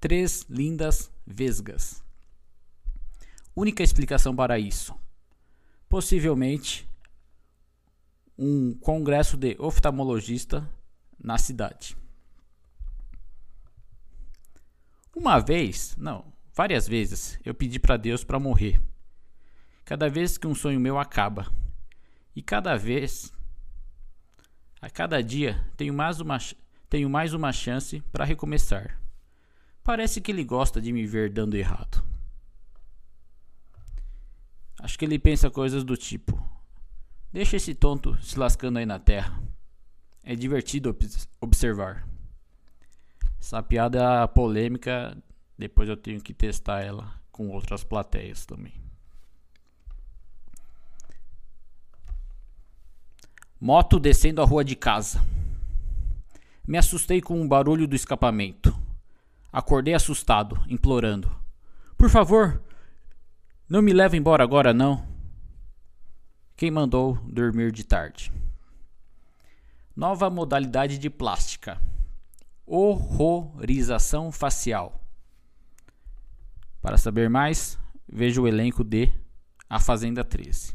Três lindas vesgas. Única explicação para isso. Possivelmente um congresso de oftalmologista na cidade. Uma vez, não, várias vezes, eu pedi para Deus para morrer. Cada vez que um sonho meu acaba. E cada vez, a cada dia, tenho mais uma, tenho mais uma chance para recomeçar. Parece que ele gosta de me ver dando errado. Acho que ele pensa coisas do tipo: Deixa esse tonto se lascando aí na terra. É divertido observar. Essa piada polêmica, depois eu tenho que testar ela com outras plateias também. Moto descendo a rua de casa. Me assustei com o barulho do escapamento. Acordei assustado, implorando: Por favor, não me leve embora agora não. Quem mandou dormir de tarde? Nova modalidade de plástica: horrorização facial. Para saber mais, veja o elenco de A Fazenda 13.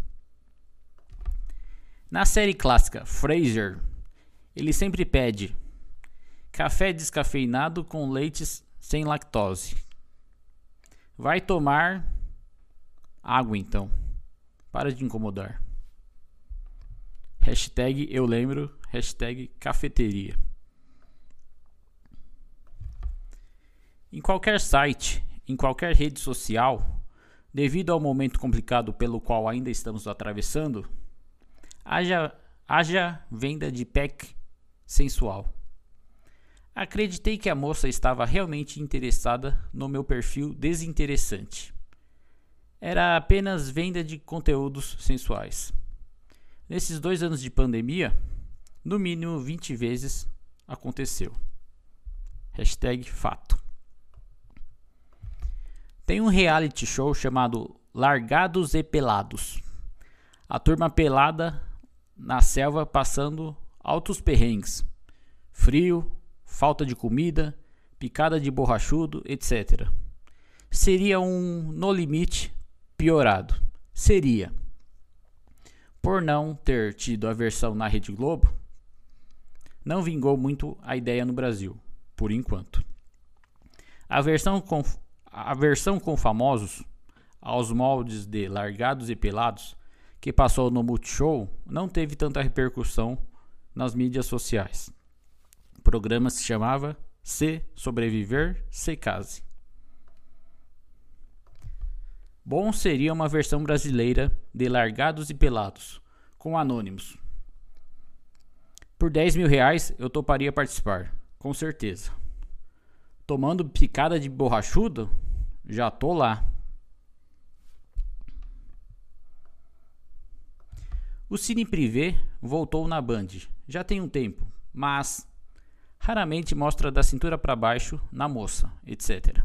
Na série clássica Frasier, ele sempre pede café descafeinado com leites sem lactose. Vai tomar água então. Para de incomodar. Hashtag eu lembro, hashtag cafeteria. Em qualquer site, em qualquer rede social, devido ao momento complicado pelo qual ainda estamos atravessando, haja, haja venda de pack sensual. Acreditei que a moça estava realmente interessada no meu perfil desinteressante. Era apenas venda de conteúdos sensuais. Nesses dois anos de pandemia, no mínimo 20 vezes aconteceu. Hashtag fato. Tem um reality show chamado Largados e Pelados. A turma pelada na selva passando altos perrengues. Frio, falta de comida, picada de borrachudo, etc. Seria um no limite piorado. Seria. Por não ter tido a versão na Rede Globo, não vingou muito a ideia no Brasil, por enquanto. A versão com, a versão com famosos, aos moldes de Largados e Pelados, que passou no Multishow, não teve tanta repercussão nas mídias sociais. O programa se chamava Se Sobreviver, Se Case. Bom seria uma versão brasileira de Largados e Pelados, com anônimos. Por 10 mil reais eu toparia participar, com certeza. Tomando picada de borrachudo? Já tô lá. O Cine Privé voltou na Band, já tem um tempo, mas raramente mostra da cintura para baixo na moça, etc.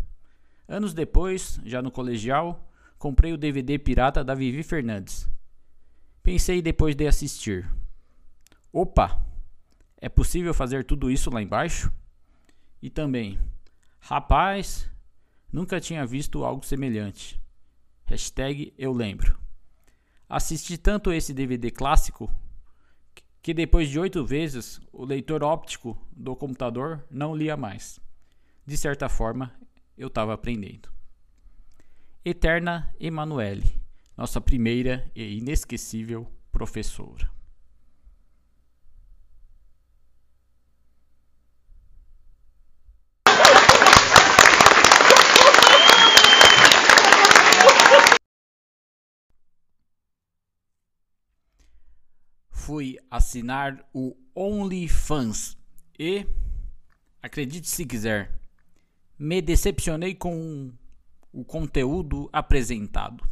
Anos depois, já no colegial, comprei o DVD pirata da Vivi Fernandes. Pensei depois de assistir. Opa! É possível fazer tudo isso lá embaixo? E também, rapaz, nunca tinha visto algo semelhante. Hashtag eu lembro. Assisti tanto esse DVD clássico que depois de oito vezes o leitor óptico do computador não lia mais. De certa forma, eu estava aprendendo. Eterna Emanuele, nossa primeira e inesquecível professora. fui assinar o OnlyFans e, acredite se quiser, me decepcionei com o conteúdo apresentado.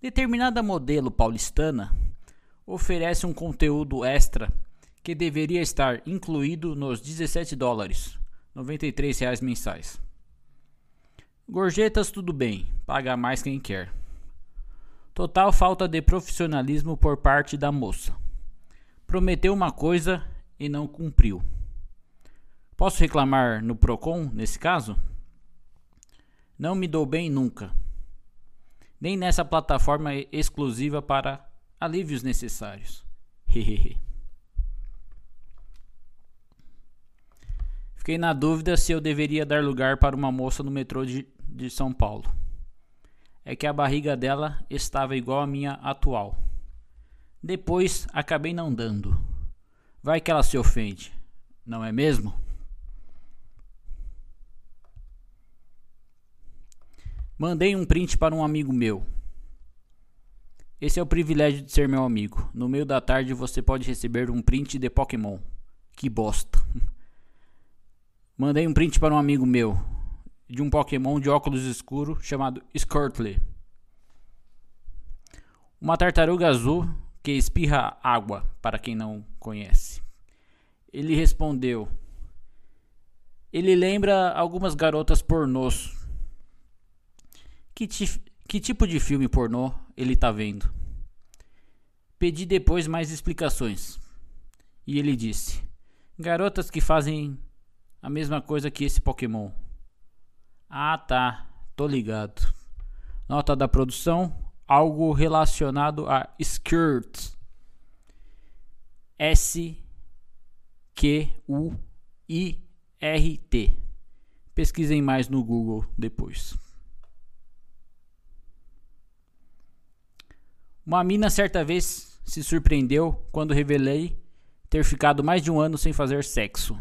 Determinada modelo paulistana oferece um conteúdo extra que deveria estar incluído nos 17 dólares, 93 reais mensais. Gorjetas tudo bem, paga mais quem quer. Total falta de profissionalismo por parte da moça. Prometeu uma coisa e não cumpriu. Posso reclamar no Procon nesse caso? Não me dou bem nunca. Nem nessa plataforma exclusiva para alívios necessários. Fiquei na dúvida se eu deveria dar lugar para uma moça no metrô de, de São Paulo é que a barriga dela estava igual à minha atual. Depois acabei não dando. Vai que ela se ofende, não é mesmo? Mandei um print para um amigo meu. Esse é o privilégio de ser meu amigo. No meio da tarde você pode receber um print de Pokémon. Que bosta. Mandei um print para um amigo meu de um Pokémon de óculos escuro chamado Squirtle. Uma tartaruga azul que espirra água, para quem não conhece. Ele respondeu: Ele lembra algumas garotas pornôs. Que, que tipo de filme pornô ele tá vendo? Pedi depois mais explicações. E ele disse: Garotas que fazem a mesma coisa que esse Pokémon. Ah, tá. Tô ligado. Nota da produção: algo relacionado a skirt. S Q U I R T. Pesquisem mais no Google depois. Uma mina certa vez se surpreendeu quando revelei ter ficado mais de um ano sem fazer sexo.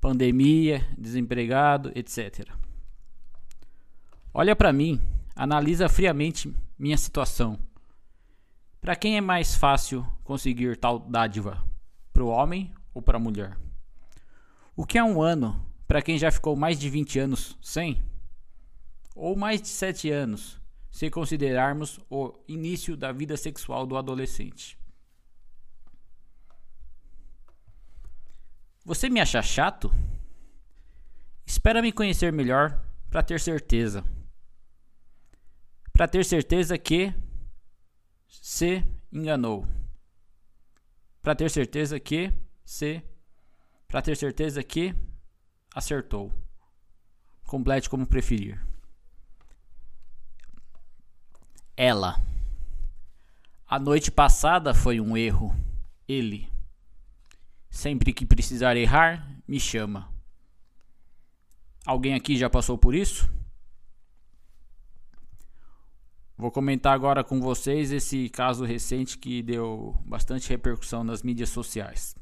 Pandemia, desempregado, etc. Olha para mim, analisa friamente minha situação. Para quem é mais fácil conseguir tal dádiva? Para o homem ou para a mulher? O que é um ano para quem já ficou mais de 20 anos sem? Ou mais de 7 anos, se considerarmos o início da vida sexual do adolescente. Você me acha chato? Espera me conhecer melhor para ter certeza. Para ter certeza que se enganou. Para ter certeza que se para ter certeza que acertou. Complete como preferir. Ela. A noite passada foi um erro. Ele. Sempre que precisar errar, me chama. Alguém aqui já passou por isso? Vou comentar agora com vocês esse caso recente que deu bastante repercussão nas mídias sociais.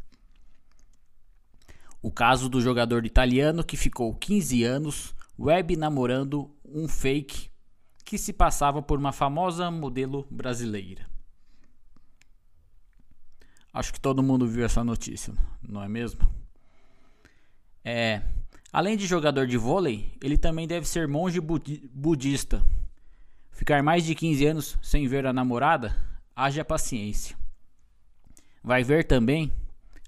O caso do jogador italiano que ficou 15 anos web namorando um fake que se passava por uma famosa modelo brasileira. Acho que todo mundo viu essa notícia, não é mesmo? É, além de jogador de vôlei, ele também deve ser monge budi budista Ficar mais de 15 anos sem ver a namorada? Haja paciência. Vai ver também,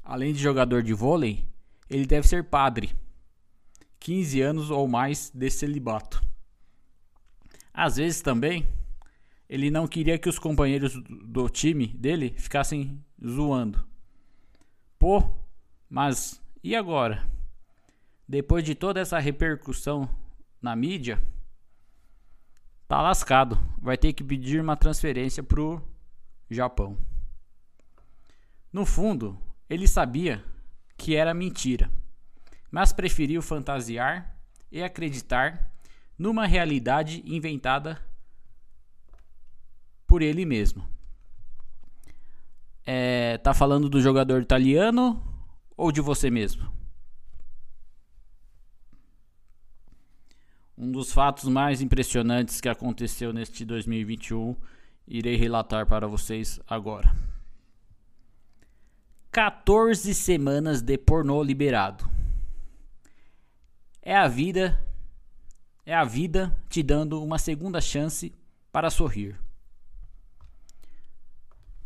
além de jogador de vôlei, ele deve ser padre. 15 anos ou mais de celibato. Às vezes também, ele não queria que os companheiros do time dele ficassem zoando. Pô, mas e agora? Depois de toda essa repercussão na mídia, tá lascado. Vai ter que pedir uma transferência pro Japão. No fundo, ele sabia que era mentira, mas preferiu fantasiar e acreditar numa realidade inventada por ele mesmo. É, tá falando do jogador italiano ou de você mesmo? Um dos fatos mais impressionantes que aconteceu neste 2021, irei relatar para vocês agora. 14 semanas de pornô liberado. É a vida é a vida te dando uma segunda chance para sorrir.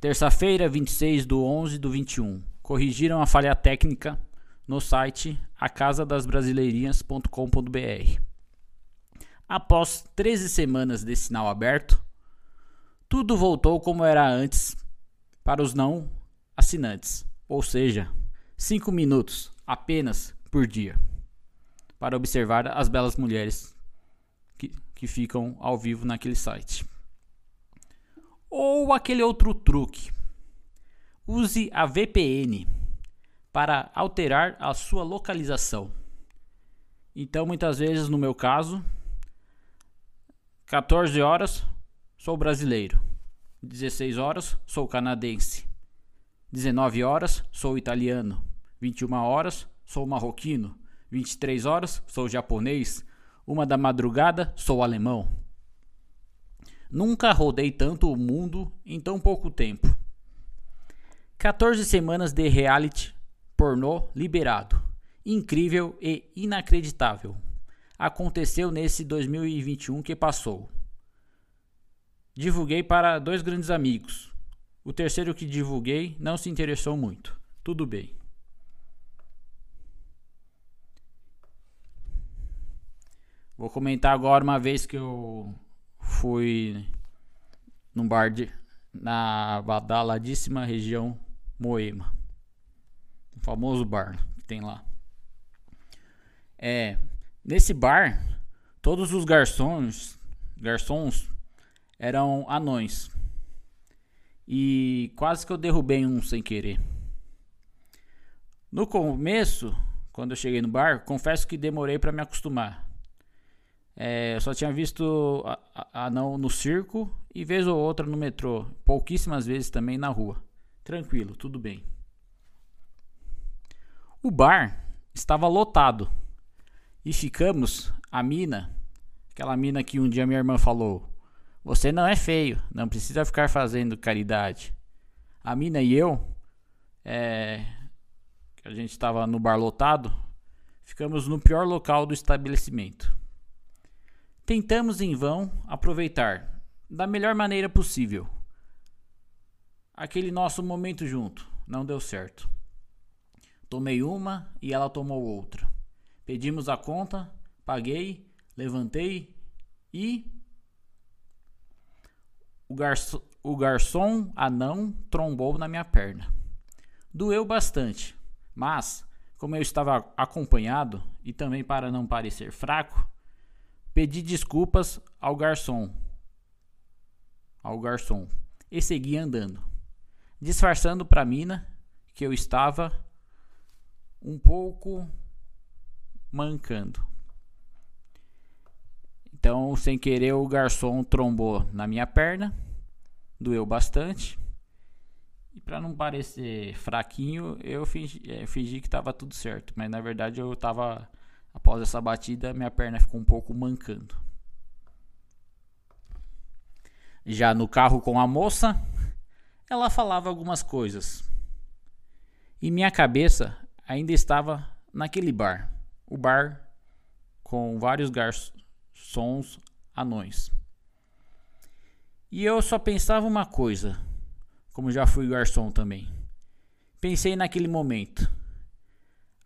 Terça-feira, 26 do 11 do 21. Corrigiram a falha técnica no site acasadasbrasileirinhas.com.br. Após 13 semanas de sinal aberto, tudo voltou como era antes para os não assinantes, ou seja, 5 minutos apenas por dia para observar as belas mulheres que, ficam ao vivo naquele site. Ou aquele outro truque. Use a VPN para alterar a sua localização. Então, muitas vezes, no meu caso, 14 horas, sou brasileiro. 16 horas, sou canadense. 19 horas, sou italiano. 21 horas, sou marroquino. 23 horas, sou japonês. Uma da madrugada, sou alemão. Nunca rodei tanto o mundo em tão pouco tempo. 14 semanas de reality pornô liberado. Incrível e inacreditável aconteceu nesse 2021 que passou. Divulguei para dois grandes amigos. O terceiro que divulguei não se interessou muito. Tudo bem. Vou comentar agora uma vez que eu fui num bar de, na badaladíssima região Moema. O famoso bar que tem lá. É, Nesse bar, todos os garçons, garçons eram anões. E quase que eu derrubei um sem querer. No começo, quando eu cheguei no bar, confesso que demorei para me acostumar. É, eu só tinha visto anão no circo e vez ou outra no metrô, pouquíssimas vezes também na rua. Tranquilo, tudo bem. O bar estava lotado. E ficamos, a mina, aquela mina que um dia minha irmã falou: Você não é feio, não precisa ficar fazendo caridade. A mina e eu, é, que a gente estava no bar lotado, ficamos no pior local do estabelecimento. Tentamos em vão aproveitar da melhor maneira possível aquele nosso momento junto. Não deu certo. Tomei uma e ela tomou outra. Pedimos a conta, paguei, levantei e. O, garçom, o garçom anão trombou na minha perna. Doeu bastante, mas, como eu estava acompanhado e também para não parecer fraco, pedi desculpas ao garçom. Ao garçom e segui andando, disfarçando para a mina que eu estava um pouco mancando. Então, sem querer, o garçom trombou na minha perna, doeu bastante. E para não parecer fraquinho, eu fingi, é, fingi que estava tudo certo, mas na verdade eu estava após essa batida, minha perna ficou um pouco mancando. Já no carro com a moça, ela falava algumas coisas. E minha cabeça ainda estava naquele bar. O bar com vários garçons anões. E eu só pensava uma coisa, como já fui garçom também. Pensei naquele momento.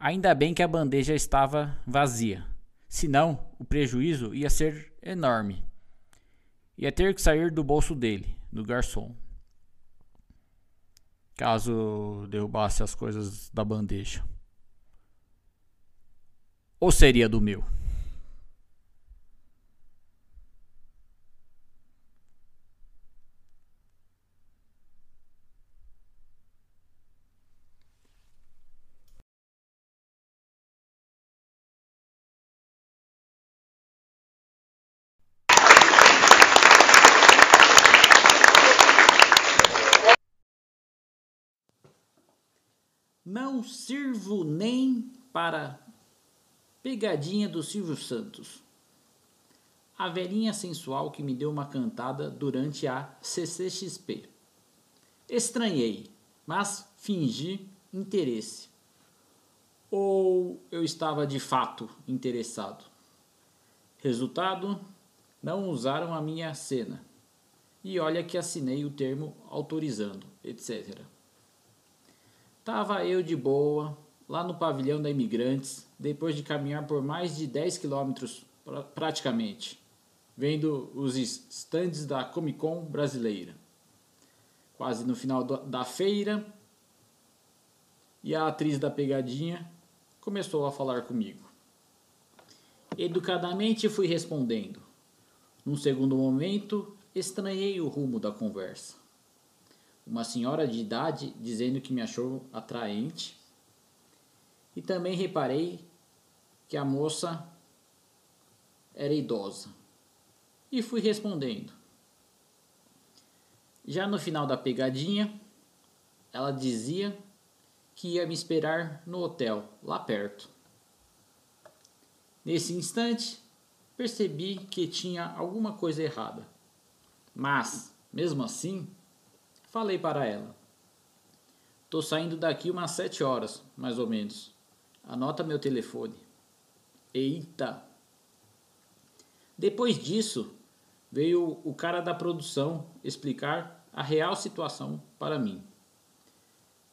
Ainda bem que a bandeja estava vazia, senão o prejuízo ia ser enorme. Ia ter que sair do bolso dele, do garçom. Caso derrubasse as coisas da bandeja. Ou seria do meu? Não sirvo nem para pegadinha do Silvio Santos. A velhinha sensual que me deu uma cantada durante a CCXP. Estranhei, mas fingi interesse. Ou eu estava de fato interessado. Resultado: não usaram a minha cena. E olha que assinei o termo autorizando, etc. Tava eu de boa, lá no pavilhão da Imigrantes, depois de caminhar por mais de 10 quilômetros praticamente, vendo os stands da Comic Con brasileira. Quase no final da feira, e a atriz da pegadinha começou a falar comigo. Educadamente fui respondendo. Num segundo momento, estranhei o rumo da conversa uma senhora de idade dizendo que me achou atraente. E também reparei que a moça era idosa. E fui respondendo. Já no final da pegadinha, ela dizia que ia me esperar no hotel, lá perto. Nesse instante, percebi que tinha alguma coisa errada. Mas, mesmo assim, Falei para ela. Tô saindo daqui umas sete horas, mais ou menos. Anota meu telefone. Eita! Depois disso, veio o cara da produção explicar a real situação para mim.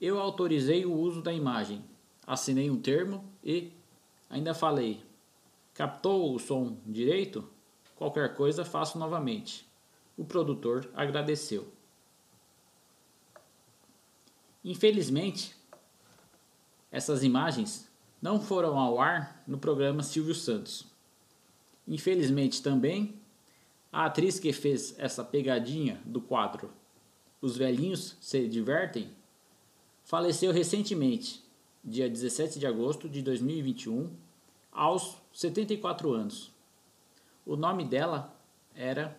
Eu autorizei o uso da imagem, assinei um termo e ainda falei: captou o som direito? Qualquer coisa faço novamente. O produtor agradeceu. Infelizmente, essas imagens não foram ao ar no programa Silvio Santos. Infelizmente também, a atriz que fez essa pegadinha do quadro Os Velhinhos Se Divertem faleceu recentemente, dia 17 de agosto de 2021, aos 74 anos. O nome dela era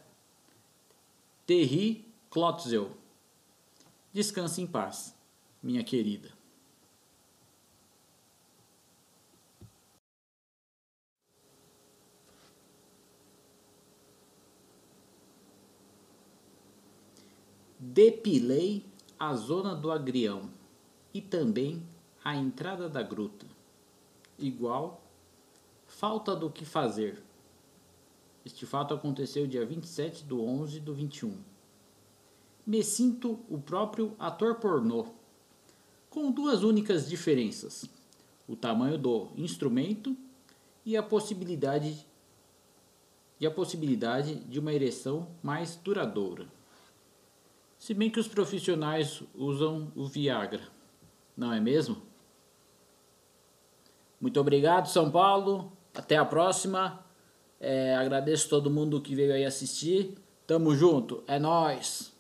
Terry Klotzel. Descanse em paz minha querida. Depilei a zona do agrião e também a entrada da gruta. Igual falta do que fazer. Este fato aconteceu dia 27 de 11 do 21. Me sinto o próprio ator pornô com duas únicas diferenças. o tamanho do instrumento e a possibilidade e a possibilidade de uma ereção mais duradoura. Se bem que os profissionais usam o Viagra, não é mesmo? Muito obrigado, São Paulo. Até a próxima. É, agradeço todo mundo que veio aí assistir. Tamo junto, é nós.